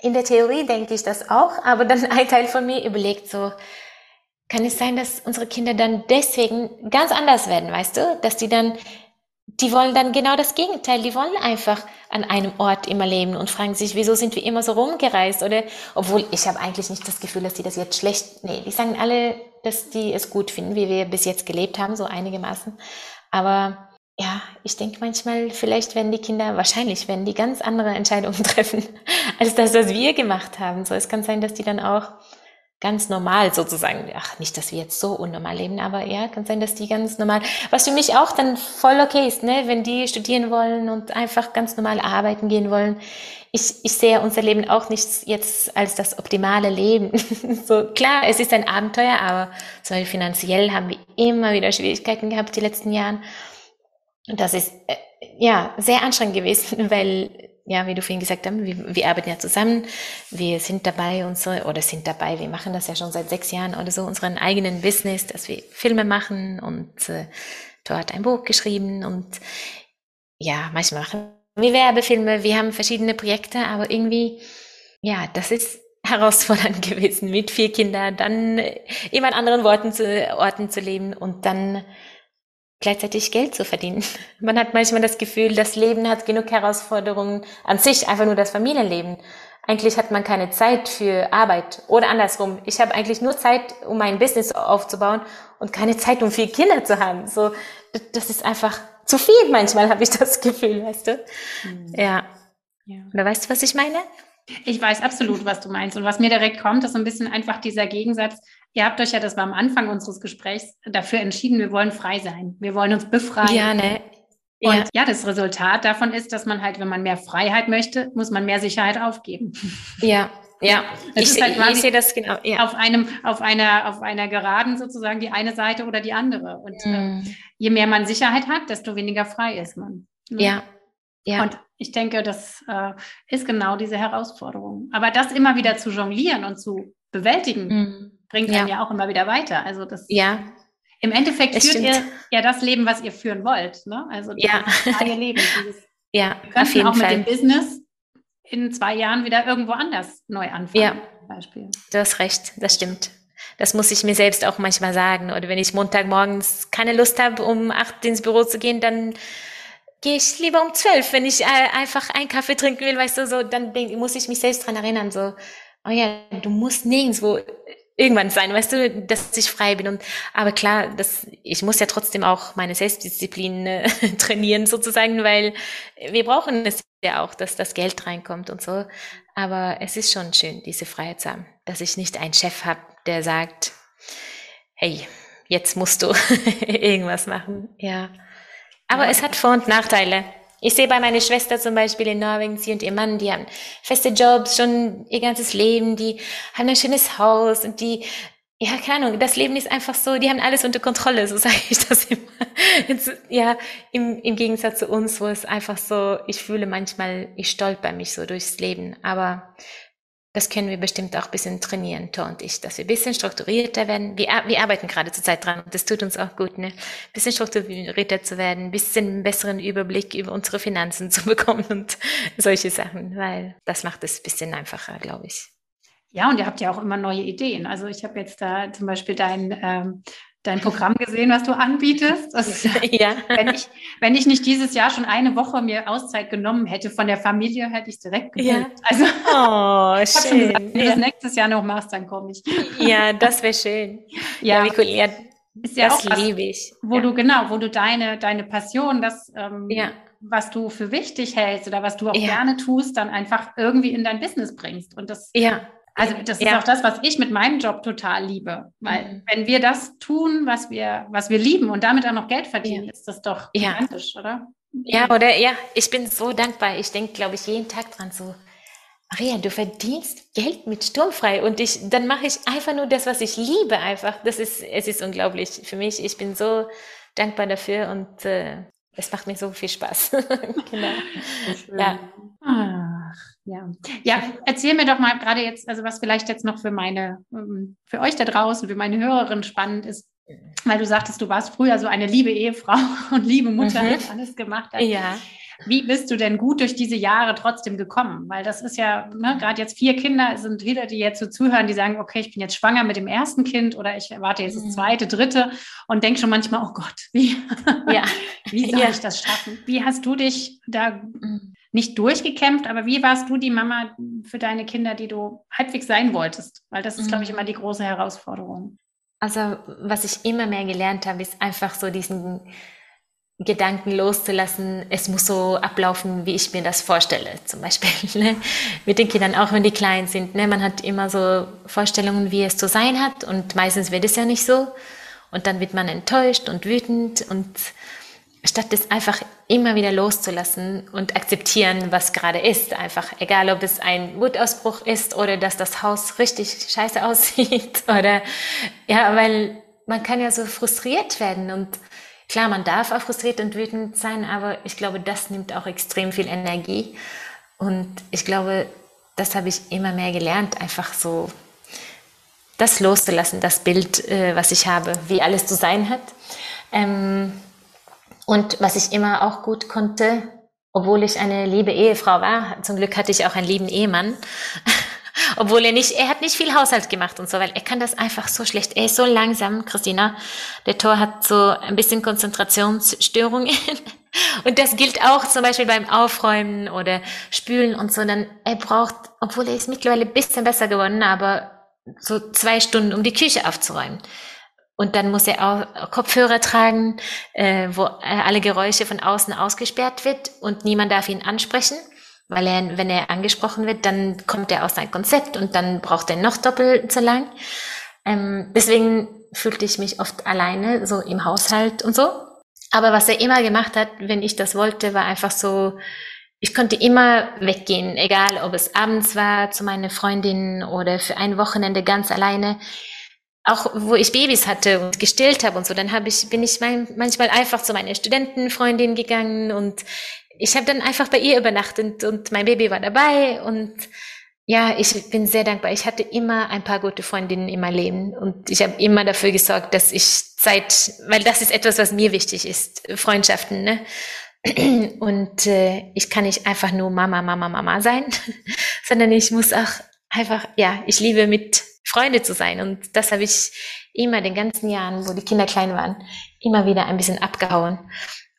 in der Theorie denke ich das auch, aber dann ein Teil von mir überlegt so, kann es sein, dass unsere Kinder dann deswegen ganz anders werden, weißt du? Dass die dann, die wollen dann genau das Gegenteil. Die wollen einfach an einem Ort immer leben und fragen sich, wieso sind wir immer so rumgereist? Oder, obwohl ich habe eigentlich nicht das Gefühl, dass die das jetzt schlecht, nee, die sagen alle, dass die es gut finden, wie wir bis jetzt gelebt haben, so einigermaßen. Aber ja, ich denke manchmal, vielleicht werden die Kinder, wahrscheinlich werden die ganz andere Entscheidungen treffen, als das, was wir gemacht haben. So, es kann sein, dass die dann auch ganz normal sozusagen, ach, nicht, dass wir jetzt so unnormal leben, aber ja, kann sein, dass die ganz normal, was für mich auch dann voll okay ist, ne, wenn die studieren wollen und einfach ganz normal arbeiten gehen wollen. Ich, ich sehe unser Leben auch nicht jetzt als das optimale Leben. so, klar, es ist ein Abenteuer, aber zum Beispiel finanziell haben wir immer wieder Schwierigkeiten gehabt die letzten Jahren. Und das ist, äh, ja, sehr anstrengend gewesen, weil ja, wie du vorhin gesagt hast, wir, wir, arbeiten ja zusammen, wir sind dabei, unsere, oder sind dabei, wir machen das ja schon seit sechs Jahren oder so, unseren eigenen Business, dass wir Filme machen und äh, dort ein Buch geschrieben und ja, manchmal machen wir Werbefilme, wir haben verschiedene Projekte, aber irgendwie, ja, das ist herausfordernd gewesen, mit vier Kindern dann immer an anderen Worten zu, Orten zu leben und dann gleichzeitig Geld zu verdienen. Man hat manchmal das Gefühl, das Leben hat genug Herausforderungen an sich, einfach nur das Familienleben. Eigentlich hat man keine Zeit für Arbeit oder andersrum. Ich habe eigentlich nur Zeit, um mein Business aufzubauen und keine Zeit, um vier Kinder zu haben. So, das ist einfach zu viel manchmal, habe ich das Gefühl, weißt du? Mhm. Ja. ja. Oder weißt du, was ich meine? Ich weiß absolut, was du meinst. Und was mir direkt kommt, ist so ein bisschen einfach dieser Gegensatz. Ihr habt euch ja, das war am Anfang unseres Gesprächs, dafür entschieden, wir wollen frei sein. Wir wollen uns befreien. Ja, ne? Und ja. ja, das Resultat davon ist, dass man halt, wenn man mehr Freiheit möchte, muss man mehr Sicherheit aufgeben. Ja, ja. ich, halt ich sehe das genau. Ja. Auf einem, auf einer, auf einer Geraden sozusagen die eine Seite oder die andere. Und mm. äh, je mehr man Sicherheit hat, desto weniger frei ist man. Ne? Ja. Ja. Und ich denke, das äh, ist genau diese Herausforderung. Aber das immer wieder zu jonglieren und zu bewältigen, mm. Bringt ja. einen ja auch immer wieder weiter. Also das ja. im Endeffekt es führt stimmt. ihr ja das Leben, was ihr führen wollt. Ne? Also das ja. freie Leben. Dieses, ja, auf jeden auch Fall. mit dem Business in zwei Jahren wieder irgendwo anders neu anfangen. Ja, Beispiel. du hast recht, das stimmt. Das muss ich mir selbst auch manchmal sagen. Oder wenn ich Montagmorgens keine Lust habe, um acht ins Büro zu gehen, dann gehe ich lieber um zwölf, wenn ich äh, einfach einen Kaffee trinken will, weißt du, so, dann denk, muss ich mich selbst dran erinnern, so, oh ja, du musst nirgendwo irgendwann sein, weißt du, dass ich frei bin und, aber klar, das, ich muss ja trotzdem auch meine Selbstdisziplin äh, trainieren sozusagen, weil wir brauchen es ja auch, dass das Geld reinkommt und so, aber es ist schon schön, diese Freiheit zu haben, dass ich nicht einen Chef habe, der sagt, hey, jetzt musst du irgendwas machen, ja. Aber ja. es hat Vor- und Nachteile. Ich sehe bei meiner Schwester zum Beispiel in Norwegen, sie und ihr Mann, die haben feste Jobs schon ihr ganzes Leben, die haben ein schönes Haus und die, ja, keine Ahnung, das Leben ist einfach so, die haben alles unter Kontrolle, so sage ich das immer. Ja, im, im Gegensatz zu uns, wo es einfach so, ich fühle manchmal, ich stolper mich so durchs Leben, aber das können wir bestimmt auch ein bisschen trainieren, Tor und ich, dass wir ein bisschen strukturierter werden. Wir, wir arbeiten gerade zurzeit dran und das tut uns auch gut, ne? Ein bisschen strukturierter zu werden, ein bisschen einen besseren Überblick über unsere Finanzen zu bekommen und solche Sachen, weil das macht es ein bisschen einfacher, glaube ich. Ja, und ihr habt ja auch immer neue Ideen. Also ich habe jetzt da zum Beispiel dein ähm, dein Programm gesehen, was du anbietest. Also, ja. wenn, ich, wenn ich nicht dieses Jahr schon eine Woche mir Auszeit genommen hätte von der Familie, hätte ich es direkt gebucht. Ja. Also, oh, schön. Gesagt, wenn du das nächstes Jahr noch machst, dann komme ich. Ja, das wäre schön. Ja, ja wie cool. Ja, ist ja das auch was, liebe ich. Wo ja. du genau, wo du deine, deine Passion, das, ähm, ja. was du für wichtig hältst oder was du auch ja. gerne tust, dann einfach irgendwie in dein Business bringst. Und das, ja. Also das ist auch das, was ich mit meinem Job total liebe. Weil mhm. wenn wir das tun, was wir, was wir lieben und damit auch noch Geld verdienen, ist das doch gigantisch, oder? Ja, oder ja, ich bin so dankbar. Ich denke, glaube ich, jeden Tag dran so. Maria, du verdienst Geld mit Sturmfrei und ich, dann mache ich einfach nur das, was ich liebe einfach. Das ist, es ist unglaublich für mich. Ich bin so dankbar dafür und äh, es macht mir so viel Spaß. genau. Ja. Ach, ja. Ja, erzähl mir doch mal gerade jetzt, also was vielleicht jetzt noch für meine, ähm, für euch da draußen, für meine Hörerin spannend ist, weil du sagtest, du warst früher so eine liebe Ehefrau und liebe Mutter, mhm. die alles gemacht hat. Ja. Wie bist du denn gut durch diese Jahre trotzdem gekommen? Weil das ist ja, ne, gerade jetzt vier Kinder sind wieder, die jetzt so zuhören, die sagen, okay, ich bin jetzt schwanger mit dem ersten Kind oder ich erwarte jetzt das mhm. zweite, dritte und denke schon manchmal, oh Gott, wie, ja. wie soll ja. ich das schaffen? Wie hast du dich da mhm. Nicht durchgekämpft, aber wie warst du die Mama für deine Kinder, die du halbwegs sein wolltest? Weil das ist, mhm. glaube ich, immer die große Herausforderung. Also, was ich immer mehr gelernt habe, ist einfach so diesen Gedanken loszulassen, es muss so ablaufen, wie ich mir das vorstelle. Zum Beispiel ne? mit den Kindern, auch wenn die klein sind. Ne? Man hat immer so Vorstellungen, wie es zu sein hat und meistens wird es ja nicht so. Und dann wird man enttäuscht und wütend und statt es einfach immer wieder loszulassen und akzeptieren, was gerade ist, einfach egal, ob es ein Wutausbruch ist oder dass das Haus richtig scheiße aussieht oder ja, weil man kann ja so frustriert werden und Klar, man darf auch frustriert und wütend sein, aber ich glaube, das nimmt auch extrem viel Energie. Und ich glaube, das habe ich immer mehr gelernt, einfach so das loszulassen, das Bild, äh, was ich habe, wie alles zu sein hat. Ähm, und was ich immer auch gut konnte, obwohl ich eine liebe Ehefrau war, zum Glück hatte ich auch einen lieben Ehemann, obwohl er nicht, er hat nicht viel Haushalt gemacht und so, weil er kann das einfach so schlecht. Er ist so langsam, Christina. Der Tor hat so ein bisschen Konzentrationsstörungen. Und das gilt auch zum Beispiel beim Aufräumen oder Spülen und so. Dann er braucht, obwohl er ist mittlerweile ein bisschen besser geworden, aber so zwei Stunden, um die Küche aufzuräumen. Und dann muss er auch Kopfhörer tragen, äh, wo alle Geräusche von außen ausgesperrt wird und niemand darf ihn ansprechen weil er, wenn er angesprochen wird, dann kommt er aus seinem Konzept und dann braucht er noch doppelt so lang. Ähm, deswegen fühlte ich mich oft alleine, so im Haushalt und so. Aber was er immer gemacht hat, wenn ich das wollte, war einfach so, ich konnte immer weggehen, egal ob es abends war zu meiner Freundin oder für ein Wochenende ganz alleine. Auch wo ich Babys hatte und gestillt habe und so, dann habe ich, bin ich mein, manchmal einfach zu meiner Studentenfreundin gegangen und ich habe dann einfach bei ihr übernachtet und mein Baby war dabei und ja, ich bin sehr dankbar. Ich hatte immer ein paar gute Freundinnen in meinem Leben und ich habe immer dafür gesorgt, dass ich Zeit, weil das ist etwas, was mir wichtig ist, Freundschaften, ne? Und äh, ich kann nicht einfach nur Mama, Mama, Mama sein, sondern ich muss auch einfach, ja, ich liebe mit Freunde zu sein und das habe ich immer den ganzen Jahren, wo die Kinder klein waren, immer wieder ein bisschen abgehauen.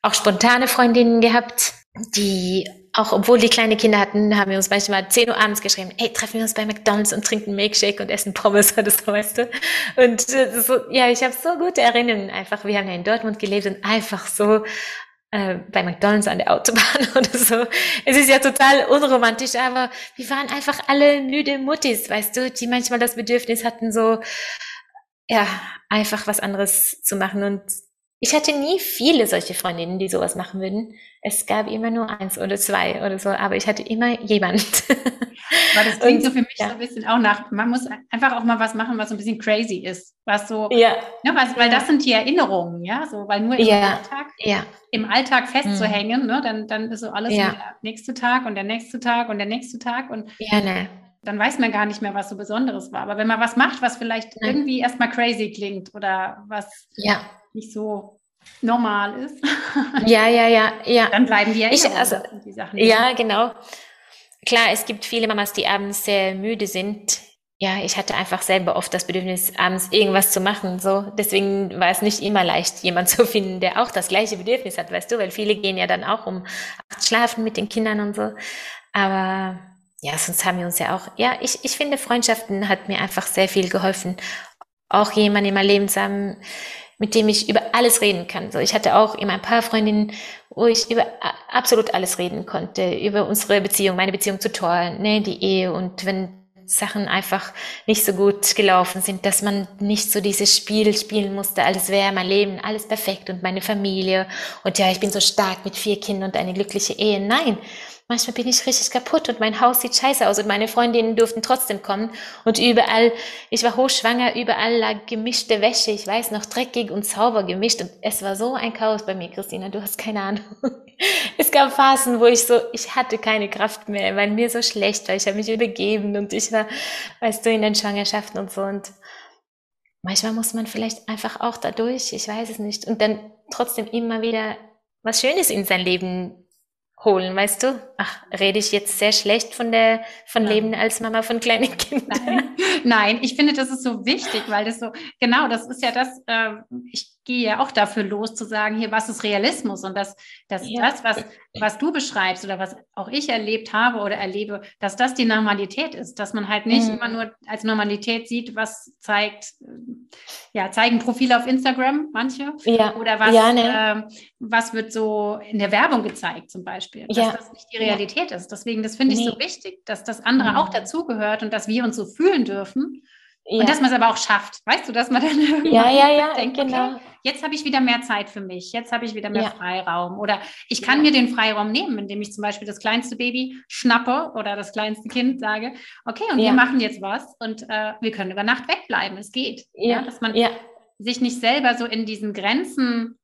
Auch spontane Freundinnen gehabt, die auch obwohl die kleine Kinder hatten, haben wir uns manchmal 10 Uhr abends geschrieben, hey, treffen wir uns bei McDonalds und trinken Milkshake und essen Pommes oder so, weißt du. Und äh, so, ja, ich habe so gute Erinnerungen einfach. Wir haben ja in Dortmund gelebt und einfach so äh, bei McDonalds an der Autobahn oder so. Es ist ja total unromantisch, aber wir waren einfach alle müde Muttis, weißt du, die manchmal das Bedürfnis hatten, so ja, einfach was anderes zu machen und ich hatte nie viele solche Freundinnen, die sowas machen würden. Es gab immer nur eins oder zwei oder so, aber ich hatte immer jemand. Aber das klingt und, so für mich ja. so ein bisschen auch nach, man muss einfach auch mal was machen, was so ein bisschen crazy ist. Was so, ja. Ne, was, weil ja. das sind die Erinnerungen, ja, so, weil nur im ja. Alltag, im Alltag festzuhängen, hm. ne, dann, dann ist so alles ja. der nächste Tag und der nächste Tag und der nächste Tag und ja, ne. dann weiß man gar nicht mehr, was so Besonderes war. Aber wenn man was macht, was vielleicht irgendwie erstmal crazy klingt oder was ja nicht so normal ist. Ja, ja, ja, ja. Dann bleiben die ja ich, also, die Sachen. Ja, genau. Klar, es gibt viele Mamas, die abends sehr müde sind. Ja, ich hatte einfach selber oft das Bedürfnis, abends irgendwas zu machen. So, deswegen war es nicht immer leicht, jemand zu finden, der auch das gleiche Bedürfnis hat, weißt du, weil viele gehen ja dann auch um acht schlafen mit den Kindern und so. Aber ja, sonst haben wir uns ja auch. Ja, ich, ich finde, Freundschaften hat mir einfach sehr viel geholfen. Auch jemand in meinem Leben zu haben, mit dem ich über alles reden kann. So, ich hatte auch immer ein paar Freundinnen, wo ich über absolut alles reden konnte, über unsere Beziehung, meine Beziehung zu Thor, ne, die Ehe und wenn Sachen einfach nicht so gut gelaufen sind, dass man nicht so dieses Spiel spielen musste, alles wäre mein Leben, alles perfekt und meine Familie und ja, ich bin so stark mit vier Kindern und eine glückliche Ehe. Nein, manchmal bin ich richtig kaputt und mein Haus sieht scheiße aus und meine Freundinnen durften trotzdem kommen und überall, ich war hochschwanger, überall lag gemischte Wäsche, ich weiß noch, dreckig und sauber gemischt und es war so ein Chaos bei mir, Christina, du hast keine Ahnung. Es gab Phasen, wo ich so, ich hatte keine Kraft mehr, weil mir so schlecht war, ich habe mich übergeben und ich war, weißt du, in den Schwangerschaften und so und manchmal muss man vielleicht einfach auch dadurch, ich weiß es nicht, und dann trotzdem immer wieder was Schönes in sein Leben holen, weißt du? Ach, rede ich jetzt sehr schlecht von der von ja. Leben als Mama von kleinen Kindern? Nein. Nein, ich finde, das ist so wichtig, weil das so genau, das ist ja das. Äh, ich gehe ja auch dafür los zu sagen, hier, was ist Realismus und das, das, ja. das, was, was du beschreibst oder was auch ich erlebt habe oder erlebe, dass das die Normalität ist, dass man halt nicht mhm. immer nur als Normalität sieht, was zeigt, ja, zeigen Profile auf Instagram, manche, ja. oder was, ja, ne. äh, was wird so in der Werbung gezeigt zum Beispiel, dass ja. das nicht die Realität ist. Deswegen, das finde ich nee. so wichtig, dass das andere mhm. auch dazugehört und dass wir uns so fühlen dürfen ja. Und dass man es aber auch schafft, weißt du, dass man dann ja, ja, ja, denkt, genau. Okay, jetzt habe ich wieder mehr Zeit für mich, jetzt habe ich wieder mehr ja. Freiraum. Oder ich kann mir den Freiraum nehmen, indem ich zum Beispiel das kleinste Baby schnappe oder das kleinste Kind sage, okay, und wir machen jetzt was und äh, wir können über Nacht wegbleiben. Es geht. Ja. dass man sich nicht selber so in diesen Grenzen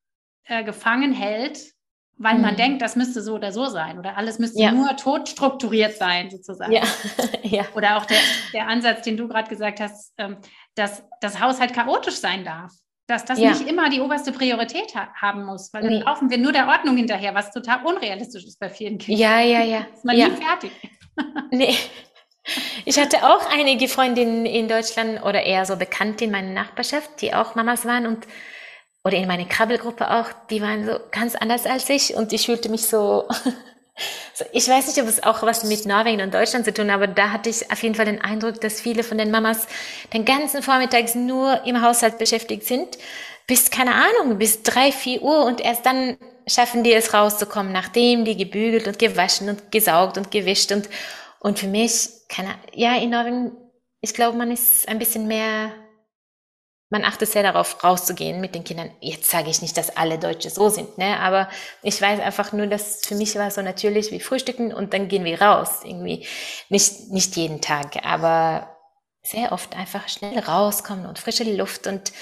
äh, gefangen hält, weil mhm. man denkt, das müsste so oder so sein oder alles müsste ja. nur tot strukturiert sein, sozusagen. Ja. ja. Oder auch der, der Ansatz, den du gerade gesagt hast, ähm, dass das Haushalt chaotisch sein darf. Dass das ja. nicht immer die oberste Priorität ha haben muss, weil nee. dann laufen wir nur der Ordnung hinterher, was total unrealistisch ist bei vielen Kindern. Ja, ja, ja. Ist man nie fertig. nee. Ich hatte auch einige Freundinnen in Deutschland oder eher so bekannt in meiner Nachbarschaft, die auch Mamas waren und oder in meiner Krabbelgruppe auch, die waren so ganz anders als ich und ich fühlte mich so, so, ich weiß nicht, ob es auch was mit Norwegen und Deutschland zu tun, aber da hatte ich auf jeden Fall den Eindruck, dass viele von den Mamas den ganzen Vormittags nur im Haushalt beschäftigt sind, bis, keine Ahnung, bis drei, vier Uhr und erst dann schaffen die es rauszukommen, nachdem die gebügelt und gewaschen und gesaugt und gewischt und, und für mich, keine, ja, in Norwegen, ich glaube, man ist ein bisschen mehr man achtet sehr darauf, rauszugehen mit den Kindern. Jetzt sage ich nicht, dass alle Deutsche so sind, ne? aber ich weiß einfach nur, dass für mich war es so natürlich wie Frühstücken und dann gehen wir raus. Irgendwie nicht, nicht jeden Tag, aber sehr oft einfach schnell rauskommen und frische Luft und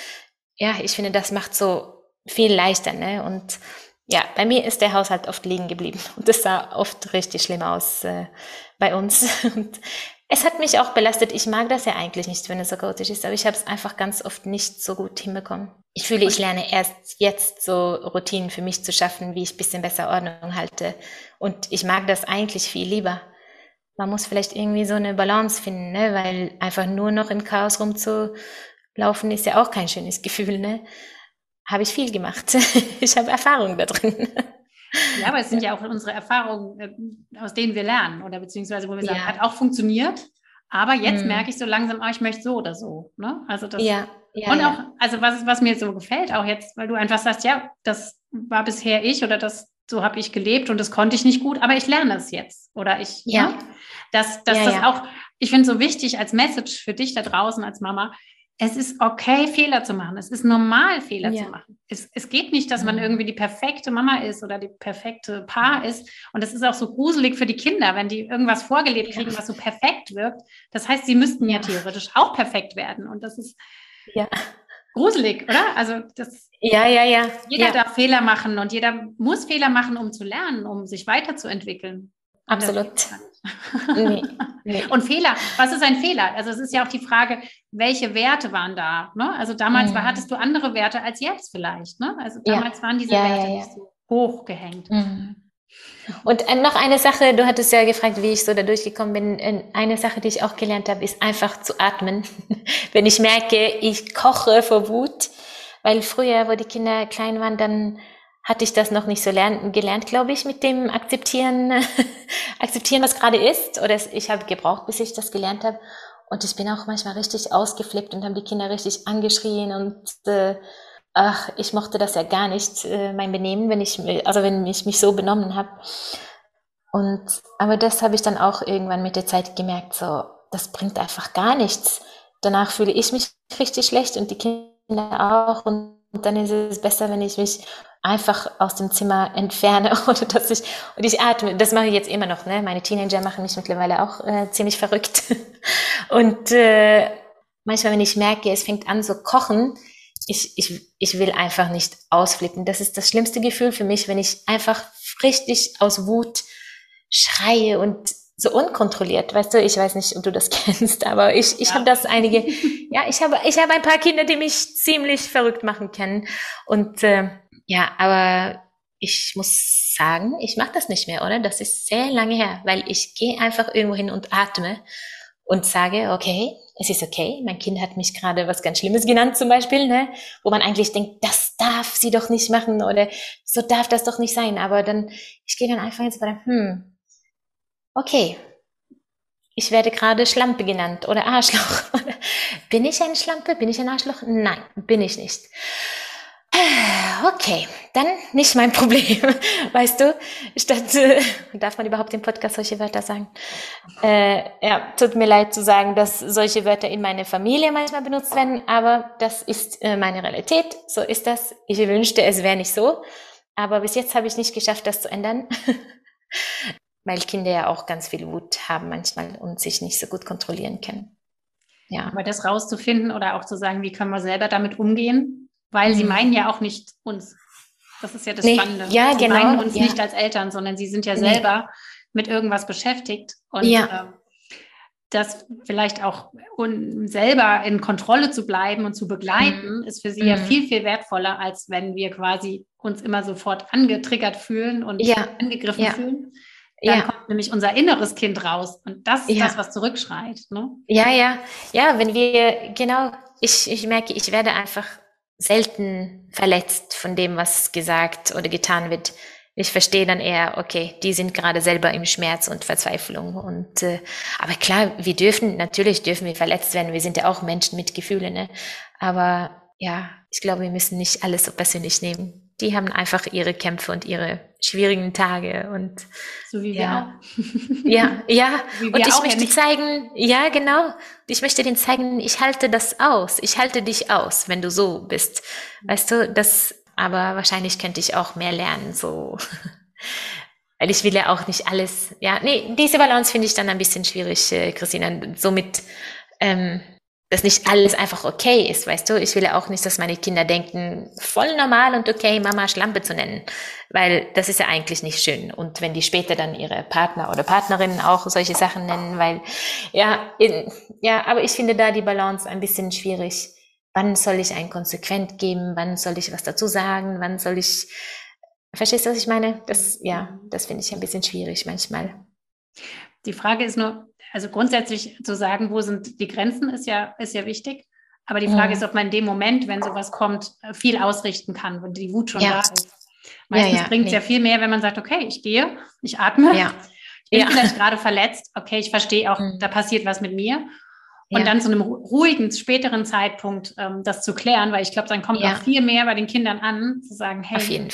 ja, ich finde, das macht so viel leichter. Ne? Und ja, bei mir ist der Haushalt oft liegen geblieben und das sah oft richtig schlimm aus äh, bei uns. Und es hat mich auch belastet. Ich mag das ja eigentlich nicht, wenn es so chaotisch ist, aber ich habe es einfach ganz oft nicht so gut hinbekommen. Ich fühle, ich lerne erst jetzt so Routinen für mich zu schaffen, wie ich ein bisschen besser Ordnung halte. Und ich mag das eigentlich viel lieber. Man muss vielleicht irgendwie so eine Balance finden, ne? weil einfach nur noch im Chaos rumzulaufen ist ja auch kein schönes Gefühl. Ne? Habe ich viel gemacht. ich habe Erfahrung da drin. Ja, aber es sind ja auch unsere Erfahrungen, äh, aus denen wir lernen oder beziehungsweise wo wir sagen, ja. hat auch funktioniert. Aber jetzt hm. merke ich so langsam, oh, ich möchte so oder so. Ne? Also das, ja, ja, und auch, also was, was mir so gefällt, auch jetzt, weil du einfach sagst, ja, das war bisher ich oder das, so habe ich gelebt und das konnte ich nicht gut, aber ich lerne es jetzt. Oder ich, ja. Ne? Dass, dass das auch, ich finde so wichtig als Message für dich da draußen als Mama, es ist okay, Fehler zu machen. Es ist normal, Fehler ja. zu machen. Es, es geht nicht, dass man irgendwie die perfekte Mama ist oder die perfekte Paar ist. Und es ist auch so gruselig für die Kinder, wenn die irgendwas vorgelebt kriegen, ja. was so perfekt wirkt. Das heißt, sie müssten ja, ja theoretisch auch perfekt werden. Und das ist ja. gruselig, oder? Also das. Ja, ja, ja. Jeder darf Fehler machen und jeder muss Fehler machen, um zu lernen, um sich weiterzuentwickeln. Absolut. Nee, nee. Und Fehler, was ist ein Fehler? Also es ist ja auch die Frage, welche Werte waren da? Ne? Also damals mhm. war, hattest du andere Werte als jetzt vielleicht. Ne? Also damals ja. waren diese ja, Werte ja, nicht so hoch gehängt. Mhm. Und äh, noch eine Sache, du hattest ja gefragt, wie ich so da durchgekommen bin. Äh, eine Sache, die ich auch gelernt habe, ist einfach zu atmen. Wenn ich merke, ich koche vor Wut, weil früher, wo die Kinder klein waren, dann hatte ich das noch nicht so lernen, gelernt, glaube ich, mit dem Akzeptieren, akzeptieren, was gerade ist. Oder ich habe gebraucht, bis ich das gelernt habe. Und ich bin auch manchmal richtig ausgeflippt und habe die Kinder richtig angeschrien und äh, ach, ich mochte das ja gar nicht, äh, mein Benehmen, wenn ich, also wenn ich mich so benommen habe. Und, aber das habe ich dann auch irgendwann mit der Zeit gemerkt, so, das bringt einfach gar nichts. Danach fühle ich mich richtig schlecht und die Kinder auch. Und, und dann ist es besser, wenn ich mich einfach aus dem Zimmer entferne oder dass ich und ich atme. Das mache ich jetzt immer noch. Ne? Meine Teenager machen mich mittlerweile auch äh, ziemlich verrückt. und äh, manchmal, wenn ich merke, es fängt an so kochen, ich, ich, ich will einfach nicht ausflippen. Das ist das schlimmste Gefühl für mich, wenn ich einfach richtig aus Wut schreie und so unkontrolliert, weißt du, ich weiß nicht, ob du das kennst, aber ich, ich ja. habe das einige, ja, ich habe, ich habe ein paar Kinder, die mich ziemlich verrückt machen können. Und äh, ja, aber ich muss sagen, ich mache das nicht mehr, oder? Das ist sehr lange her, weil ich gehe einfach irgendwo hin und atme und sage, okay, es ist okay, mein Kind hat mich gerade was ganz Schlimmes genannt zum Beispiel, ne? wo man eigentlich denkt, das darf sie doch nicht machen oder so darf das doch nicht sein. Aber dann, ich gehe dann einfach ins Bad, hm, okay, ich werde gerade Schlampe genannt oder Arschloch. bin ich eine Schlampe? Bin ich ein Arschloch? Nein, bin ich nicht. Okay, dann nicht mein Problem. Weißt du, statt, äh, darf man überhaupt im Podcast solche Wörter sagen? Äh, ja, tut mir leid zu sagen, dass solche Wörter in meiner Familie manchmal benutzt werden, aber das ist äh, meine Realität. So ist das. Ich wünschte, es wäre nicht so. Aber bis jetzt habe ich nicht geschafft, das zu ändern. Weil Kinder ja auch ganz viel Wut haben manchmal und sich nicht so gut kontrollieren können. Ja. Aber das rauszufinden oder auch zu sagen, wie können wir selber damit umgehen, weil sie mhm. meinen ja auch nicht uns. Das ist ja das nee, Spannende. Ja, sie genau. meinen uns ja. nicht als Eltern, sondern sie sind ja selber nee. mit irgendwas beschäftigt. Und ja. äh, das vielleicht auch um selber in Kontrolle zu bleiben und zu begleiten, mhm. ist für sie mhm. ja viel, viel wertvoller, als wenn wir quasi uns immer sofort angetriggert fühlen und ja. angegriffen ja. fühlen. Dann ja. kommt nämlich unser inneres Kind raus. Und das ist das, was zurückschreit. Ne? Ja, ja. Ja, wenn wir, genau, ich, ich merke, ich werde einfach selten verletzt von dem, was gesagt oder getan wird. Ich verstehe dann eher, okay, die sind gerade selber im Schmerz und Verzweiflung. Und äh, aber klar, wir dürfen, natürlich dürfen wir verletzt werden. Wir sind ja auch Menschen mit Gefühlen, ne? Aber ja, ich glaube, wir müssen nicht alles so persönlich nehmen die haben einfach ihre Kämpfe und ihre schwierigen Tage und so wie wir ja. auch. ja, ja. und ich möchte ja zeigen, ja, genau. Ich möchte denen zeigen, ich halte das aus. Ich halte dich aus, wenn du so bist. Weißt du, das, aber wahrscheinlich könnte ich auch mehr lernen, so. Weil ich will ja auch nicht alles, ja, nee, diese Balance finde ich dann ein bisschen schwierig, äh, Christina, somit, ähm, dass nicht alles einfach okay ist, weißt du? Ich will ja auch nicht, dass meine Kinder denken, voll normal und okay, Mama Schlampe zu nennen, weil das ist ja eigentlich nicht schön. Und wenn die später dann ihre Partner oder Partnerinnen auch solche Sachen nennen, weil, ja, in, ja, aber ich finde da die Balance ein bisschen schwierig. Wann soll ich ein Konsequent geben? Wann soll ich was dazu sagen? Wann soll ich, verstehst du, was ich meine? Das, ja, das finde ich ein bisschen schwierig manchmal. Die Frage ist nur, also grundsätzlich zu sagen, wo sind die Grenzen, ist ja, ist ja wichtig. Aber die Frage mhm. ist, ob man in dem Moment, wenn sowas kommt, viel ausrichten kann, wenn die Wut schon ja. da ist. Meistens ja, ja, bringt es nee. ja viel mehr, wenn man sagt, okay, ich gehe, ich atme, ja. ich bin vielleicht gerade verletzt, okay, ich verstehe auch, mhm. da passiert was mit mir. Und dann zu einem ruhigen, späteren Zeitpunkt ähm, das zu klären, weil ich glaube, dann kommt auch viel mehr bei den Kindern an, zu sagen, hey,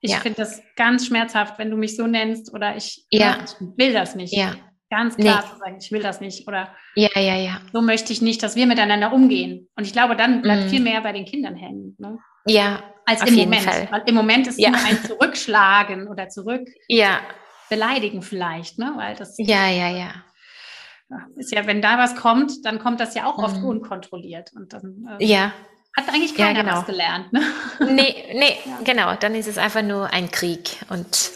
ich finde das ganz schmerzhaft, wenn du mich so nennst oder ich, ja. ich will das nicht. Ja. Ganz klar nee. zu sagen, ich will das nicht oder ja, ja, ja. so möchte ich nicht, dass wir miteinander umgehen. Und ich glaube, dann bleibt mm. viel mehr bei den Kindern hängen. Ne? Ja, als im Moment. Fall. Weil im Moment ist ja. nur ein Zurückschlagen oder zurück ja. beleidigen vielleicht, ne? Weil das ja, ja, ja. Ist ja, wenn da was kommt, dann kommt das ja auch oft mm. unkontrolliert. Und dann äh, ja. hat eigentlich keiner ja, genau. was gelernt. Ne? Nee, nee, ja. genau. Dann ist es einfach nur ein Krieg. Und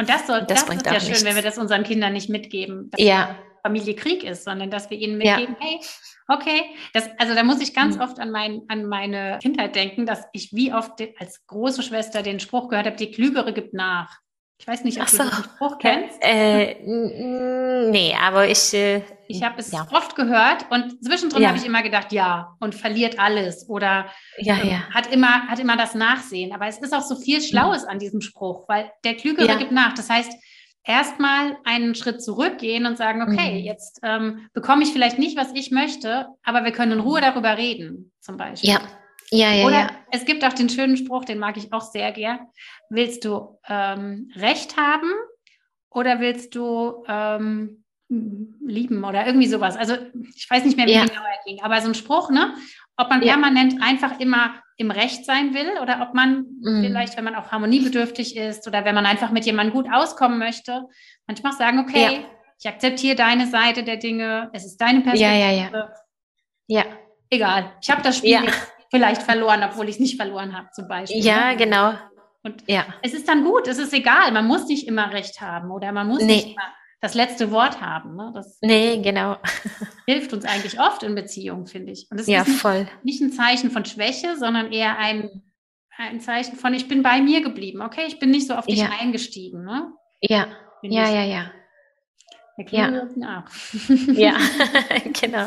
und das, soll, das, das ist ja schön, nichts. wenn wir das unseren Kindern nicht mitgeben, dass ja. Familie Krieg ist, sondern dass wir ihnen mitgeben, ja. hey, okay, das, also da muss ich ganz mhm. oft an, mein, an meine Kindheit denken, dass ich wie oft als große Schwester den Spruch gehört habe, die Klügere gibt nach. Ich weiß nicht, ob so. du den Spruch kennst. Äh, nee, aber ich. Äh, ich habe es ja. oft gehört und zwischendrin ja. habe ich immer gedacht, ja, und verliert alles oder ja, ähm. Hat, immer, hat immer das Nachsehen. Aber es ist auch so viel Schlaues an diesem Spruch, weil der Klügere gibt nach. Das heißt, erstmal einen Schritt zurückgehen und sagen, okay, mhm. jetzt ähm, bekomme ich vielleicht nicht, was ich möchte, aber wir können in Ruhe darüber reden, zum Beispiel. Ja, Ja, ja, Oder ja. es gibt auch den schönen Spruch, den mag ich auch sehr gern. Willst du ähm, Recht haben oder willst du ähm, lieben oder irgendwie sowas? Also ich weiß nicht mehr, wie Ja. genau er ging, aber so ein Spruch, ne? Ob man Ja. permanent einfach immer im Recht sein will oder ob man Mhm. vielleicht, wenn man auch harmoniebedürftig ist oder wenn man einfach mit jemandem gut auskommen möchte, manchmal sagen, okay, Ja. ich akzeptiere deine Seite der Dinge, es ist deine Perspektive. Ja, ja, ja. Ja, Egal, ich habe das Spiel Ja. Vielleicht verloren, obwohl ich es nicht verloren habe, zum Beispiel. ja, ne? genau. Und Ja, es ist dann gut, es ist egal, man muss nicht immer recht haben oder man muss Nee. nicht immer das letzte Wort haben. Ne? Das nee, genau. hilft uns eigentlich oft in Beziehungen, finde ich. Und es Ja, ist nicht, voll. nicht ein Zeichen von Schwäche, sondern eher ein, ein Zeichen von, ich bin bei mir geblieben. Okay, ich bin nicht so auf dich Ja. eingestiegen. Ne? Ja, ja, ja, ja. Ja. klingelt nach. Ja, genau.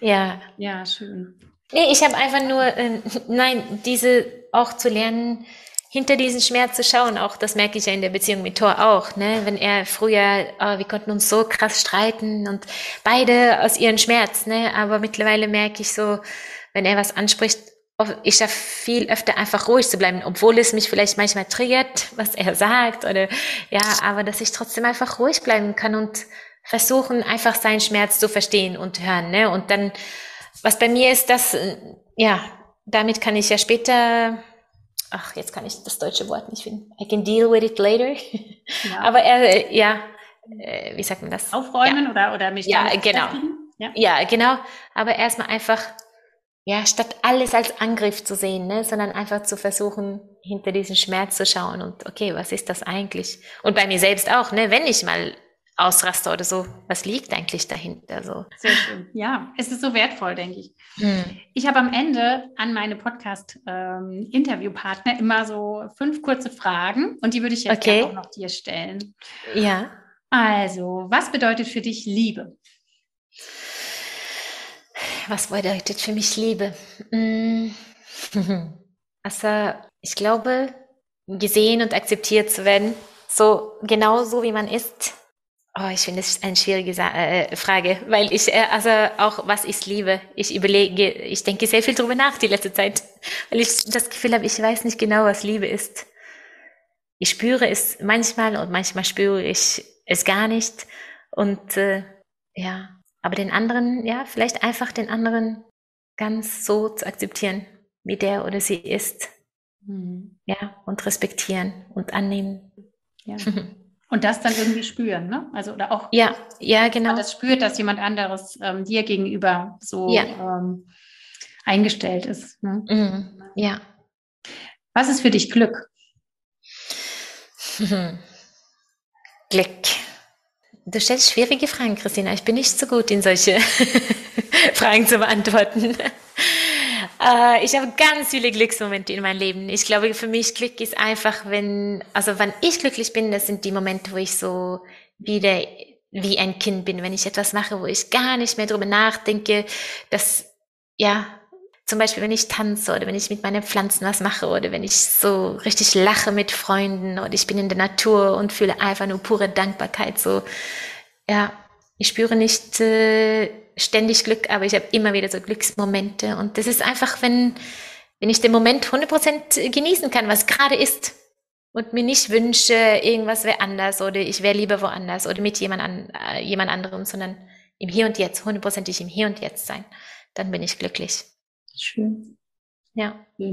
Ja. ja, schön. Nee, ich habe einfach nur, äh, nein, diese auch zu lernen, hinter diesen Schmerz zu schauen, auch das merke ich ja in der Beziehung mit Thor auch, ne? Wenn er früher, ah, wir konnten uns so krass streiten und beide aus ihren Schmerz, ne? Aber mittlerweile merke ich so, wenn er was anspricht, oft- ich schaffe viel öfter einfach ruhig zu bleiben, obwohl es mich vielleicht manchmal triggert, was er sagt oder ja, aber dass ich trotzdem einfach ruhig bleiben kann und versuchen einfach seinen Schmerz zu verstehen und hören, ne? Und dann was bei mir ist, dass, äh, ja, damit kann ich ja später, ach, jetzt kann ich das deutsche Wort nicht finden. I can deal with it later. Ja. Aber er, äh, ja, äh, wie sagt man das? Aufräumen oder, oder mich Ja, genau. Ja. Ja, genau. Aber erstmal einfach, ja, statt alles als Angriff zu sehen, ne, sondern einfach zu versuchen, hinter diesen Schmerz zu schauen und okay, was ist das eigentlich? Und bei mir selbst auch, ne, wenn ich mal ausraste oder so, was liegt eigentlich dahinter? So. Sehr schön. Ja, es ist so wertvoll, denke ich. Hm. Ich habe am Ende an meine Podcast-Interviewpartner immer so fünf kurze Fragen und die würde ich jetzt Okay. auch noch dir stellen. Ja. Also, was bedeutet für dich Liebe? Was bedeutet für mich Liebe? Mm. Also, ich glaube, gesehen und akzeptiert zu werden, so genau so wie man ist. Oh, ich finde es eine schwierige äh, Frage, weil ich, äh, also auch was ist Liebe? Ich überlege, ich denke sehr viel drüber nach die letzte Zeit, weil ich das Gefühl habe, ich weiß nicht genau, was Liebe ist. Ich spüre es manchmal und manchmal spüre ich es gar nicht. Und äh, ja, aber den anderen, ja, vielleicht einfach den anderen ganz so zu akzeptieren, wie der oder sie ist. Ja, und respektieren und annehmen. Ja. Und das dann irgendwie spüren, ne? Also, oder auch, Ja, ja, man genau. das spürt, dass jemand anderes ähm, dir gegenüber so Ja. ähm, eingestellt ist. Ne? Mhm. Ja. Was ist für dich Glück? Glück. Du stellst schwierige Fragen, Christina. Ich bin nicht so gut in solche Fragen zu beantworten. Äh, ich habe ganz viele Glücksmomente in meinem Leben. Ich glaube, für mich Glück ist einfach, wenn, also wenn ich glücklich bin, das sind die Momente, wo ich so wieder wie ein Kind bin, wenn ich etwas mache, wo ich gar nicht mehr drüber nachdenke, dass, ja, zum Beispiel, wenn ich tanze oder wenn ich mit meinen Pflanzen was mache oder wenn ich so richtig lache mit Freunden oder ich bin in der Natur und fühle einfach nur pure Dankbarkeit. So, ja, ich spüre nicht äh, ständig Glück, aber ich habe immer wieder so Glücksmomente und das ist einfach, wenn, wenn ich den Moment 100% genießen kann, was gerade ist und mir nicht wünsche, irgendwas wäre anders oder ich wäre lieber woanders oder mit jemand, an, äh, jemand anderem, sondern im Hier und Jetzt, hundertprozentig im Hier und Jetzt sein, dann bin ich glücklich. Schön. Ja.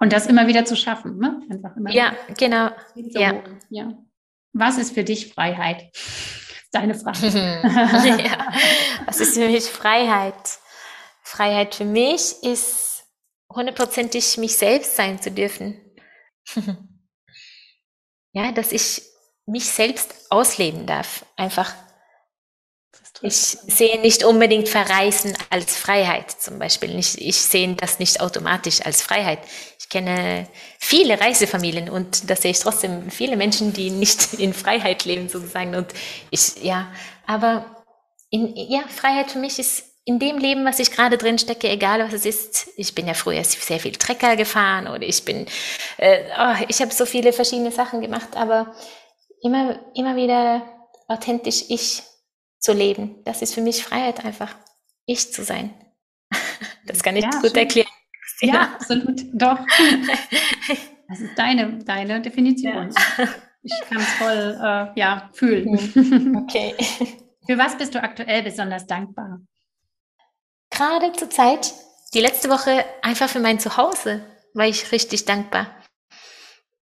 Und das immer wieder zu schaffen, ne? Einfach immer Ja, genau. wieder ja. ja. Was ist für dich Freiheit? Deine Frage. ja. Was ist für mich Freiheit? Freiheit für mich ist hundertprozentig mich selbst sein zu dürfen. ja, dass ich mich selbst ausleben darf. Einfach. Ich sehe nicht unbedingt Verreisen als Freiheit zum Beispiel. Ich, ich sehe das nicht automatisch als Freiheit. Ich kenne viele Reisefamilien und da sehe ich trotzdem viele Menschen, die nicht in Freiheit leben sozusagen. Und ich, ja, aber in, ja, Freiheit für mich ist in dem Leben, was ich gerade drin stecke, egal was es ist. Ich bin ja früher sehr viel Trecker gefahren oder ich bin, äh, oh, ich habe so viele verschiedene Sachen gemacht, aber immer, immer wieder authentisch ich zu leben. Das ist für mich Freiheit einfach, ich zu sein. Das kann ich Ja, gut schön. erklären. Ja, absolut. Doch. Das ist deine, deine Definition. Ja. Ich kann es voll äh, ja, fühlen. Hm. Okay. Für was bist du aktuell besonders dankbar? Gerade zur Zeit, die letzte Woche, einfach für mein Zuhause, war ich richtig dankbar.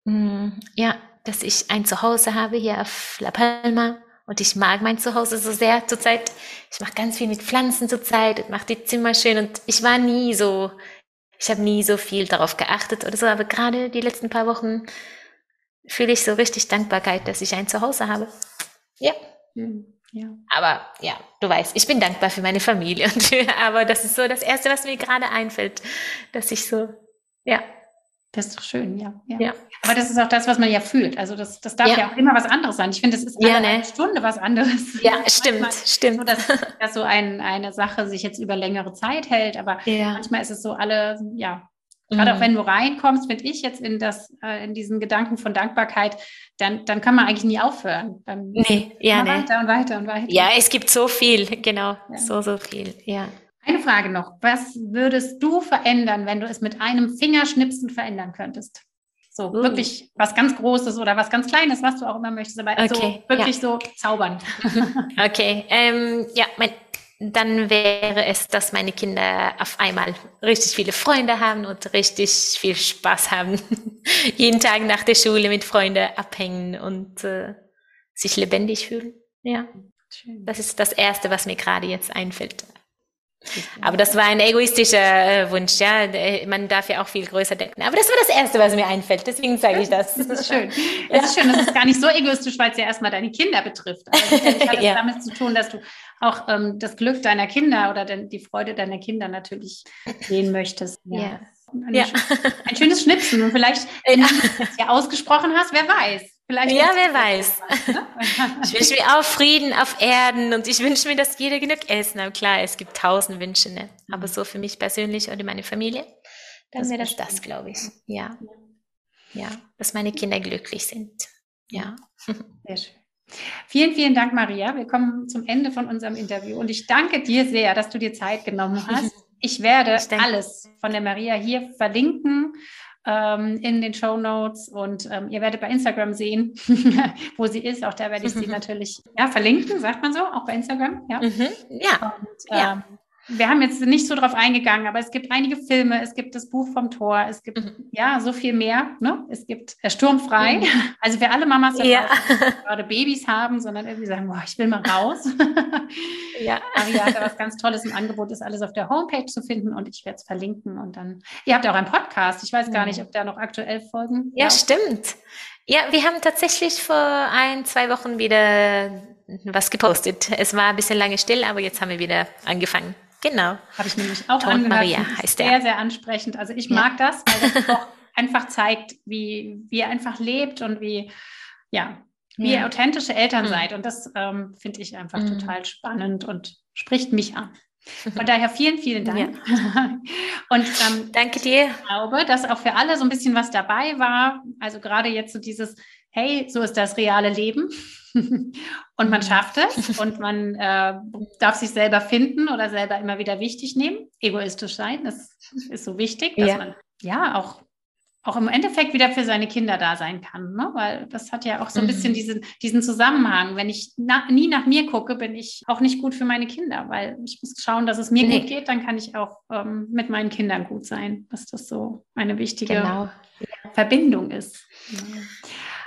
Hm, ja, dass ich ein Zuhause habe hier auf La Palma und ich mag mein Zuhause so sehr zurzeit. Ich mache ganz viel mit Pflanzen zurzeit und mache die Zimmer schön und ich war nie so, ich habe nie so viel darauf geachtet oder so, aber gerade die letzten paar Wochen fühle ich so richtig Dankbarkeit, dass ich ein Zuhause habe. Ja. Hm, ja. Aber ja, du weißt, ich bin dankbar für meine Familie. Und aber das ist so das Erste, was mir gerade einfällt, dass ich so, ja. Das ist doch schön, ja, ja. ja. Aber das ist auch das, was man ja fühlt. Also das, das darf ja, ja auch immer was anderes sein. Ich finde, das ist ja, ne? eine Stunde was anderes. Ja, stimmt, stimmt. So, dass, dass so ein, eine Sache sich jetzt über längere Zeit hält. Aber manchmal ist es so alle, ja, Gerade auch mhm. wenn du reinkommst, finde ich jetzt in das, äh, in diesen Gedanken von Dankbarkeit, dann, dann kann man eigentlich nie aufhören. Dann nee, ja, nee. weiter und weiter und weiter. Ja, es gibt so viel, genau, ja. so, so viel, ja. Eine Frage noch. Was würdest du verändern, wenn du es mit einem Fingerschnipsen verändern könntest? So uh. wirklich was ganz Großes oder was ganz Kleines, was du auch immer möchtest, aber okay, so wirklich ja. so zaubern. okay, ähm, ja, mein dann wäre es, dass meine Kinder auf einmal richtig viele Freunde haben und richtig viel Spaß haben. Jeden Tag nach der Schule mit Freunden abhängen und äh, sich lebendig fühlen. Ja. Schön. Das ist das Erste, was mir gerade jetzt einfällt. Aber das war ein egoistischer äh, Wunsch, ja. Man darf ja auch viel größer denken. Aber das war das Erste, was mir einfällt. Deswegen sage ich das. Das ist schön. Das ja. ist schön. Das ist gar nicht so egoistisch, weil es ja erstmal deine Kinder betrifft. Also das hat ja. damit zu tun, dass du auch ähm, das Glück deiner Kinder oder den, die Freude deiner Kinder natürlich sehen möchtest. Ja. Ein, ja. ein, schönes Schnipsen. Und vielleicht, wenn du das ja ausgesprochen hast, wer weiß. Vielleicht ja, wer weiß. Ich wünsche mir auch Frieden auf Erden und ich wünsche mir, dass jeder genug essen. Aber klar, es gibt tausend Wünsche, ne? aber so für mich persönlich und meine Familie, dann wäre das das, glaube ich. Ja. Ja, dass meine Kinder glücklich sind. Ja. Sehr schön. Vielen, vielen Dank, Maria. Wir kommen zum Ende von unserem Interview und ich danke dir sehr, dass du dir Zeit genommen hast. Ich werde ich alles von der Maria hier verlinken ähm, in den Show Notes und ähm, ihr werdet bei Instagram sehen, wo sie ist. Auch da werde ich sie natürlich ja, verlinken, sagt man so, auch bei Instagram. Ja. Mhm. Ja. Und, ja. Wir haben jetzt nicht so drauf eingegangen, aber es gibt einige Filme, es gibt das Buch vom Tor, es gibt mhm. ja so viel mehr. Ne? Es gibt äh, Sturmfrei. Mhm. Also für alle Mamas, die ja. gerade Babys haben, sondern irgendwie sagen, boah, ich will mal raus. ja. Aria hat da was ganz Tolles im Angebot, ist alles auf der Homepage zu finden und ich werde es verlinken. Und dann, ihr habt auch einen Podcast. Ich weiß gar nicht, ob da noch aktuell Folgen. Ja, laufen. stimmt. Ja, wir haben tatsächlich vor ein, zwei Wochen wieder was gepostet. Es war ein bisschen lange still, aber jetzt haben wir wieder angefangen. Genau. Habe ich nämlich auch Tod angehört. Maria heißt der. Sehr, sehr ansprechend. Also ich ja. mag das, weil das auch einfach zeigt, wie, wie ihr einfach lebt und wie, ja, wie ja. ihr authentische Eltern mhm. seid. Und das ähm, finde ich einfach mhm. total spannend und spricht mich an. Von daher vielen, vielen Dank. Ja. Und ähm, danke dir. Ich glaube, dass auch für alle so ein bisschen was dabei war. Also gerade jetzt so dieses, hey, so ist das reale Leben. und man schafft es und man äh, darf sich selber finden oder selber immer wieder wichtig nehmen. Egoistisch sein, das ist so wichtig, dass ja. man ja auch, auch im Endeffekt wieder für seine Kinder da sein kann. Ne? Weil das hat ja auch so ein mhm. bisschen diesen, diesen Zusammenhang. Wenn ich na, nie nach mir gucke, bin ich auch nicht gut für meine Kinder, weil ich muss schauen, dass es mir nee. gut geht, dann kann ich auch ähm, mit meinen Kindern gut sein, dass das so eine wichtige genau. Verbindung ist. Ja.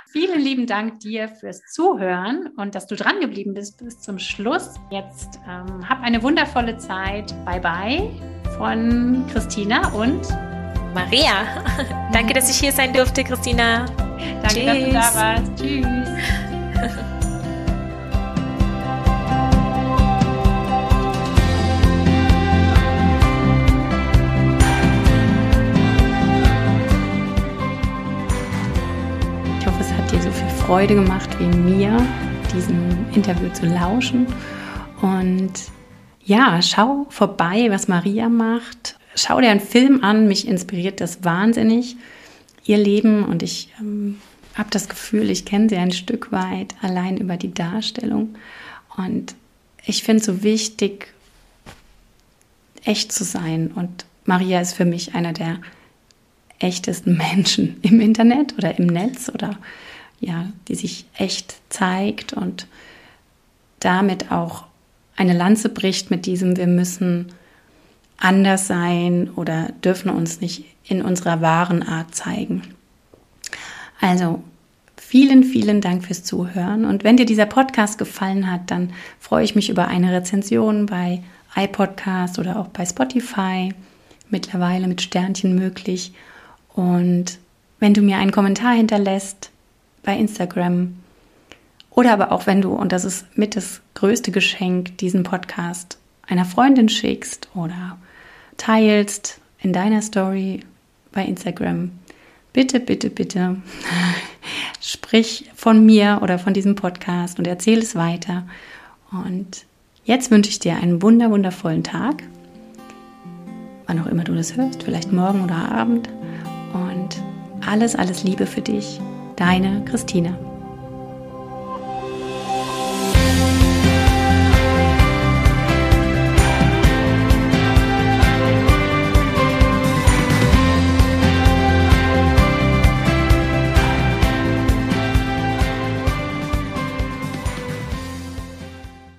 Vielen lieben Dank dir fürs Zuhören und dass du dran geblieben bist bis zum Schluss. Jetzt ähm, hab eine wundervolle Zeit. Bye bye von Christina und Maria. Danke, dass ich hier sein durfte, Christina. Danke, Tschüss. dass du da warst. Tschüss. Freude gemacht wie mir, diesem Interview zu lauschen. Und ja, schau vorbei, was Maria macht. Schau dir einen Film an, mich inspiriert das wahnsinnig. Ihr Leben und ich ähm, habe das Gefühl, ich kenne sie ein Stück weit allein über die Darstellung. Und ich finde es so wichtig, echt zu sein und Maria ist für mich einer der echtesten Menschen im Internet oder im Netz oder ja, die sich echt zeigt und damit auch eine Lanze bricht mit diesem, wir müssen anders sein oder dürfen uns nicht in unserer wahren Art zeigen. Also vielen, vielen Dank fürs Zuhören. Und wenn dir dieser Podcast gefallen hat, dann freue ich mich über eine Rezension bei iPodcast oder auch bei Spotify. Mittlerweile mit Sternchen möglich. Und wenn du mir einen Kommentar hinterlässt bei Instagram oder aber auch wenn du, und das ist mit das größte Geschenk, diesen Podcast einer Freundin schickst oder teilst in deiner Story bei Instagram, bitte, bitte, bitte sprich von mir oder von diesem Podcast und erzähl es weiter. Und jetzt wünsche ich dir einen wunder, wundervollen Tag, wann auch immer du das hörst, vielleicht morgen oder Abend. Und alles, alles Liebe für dich, deine Christine.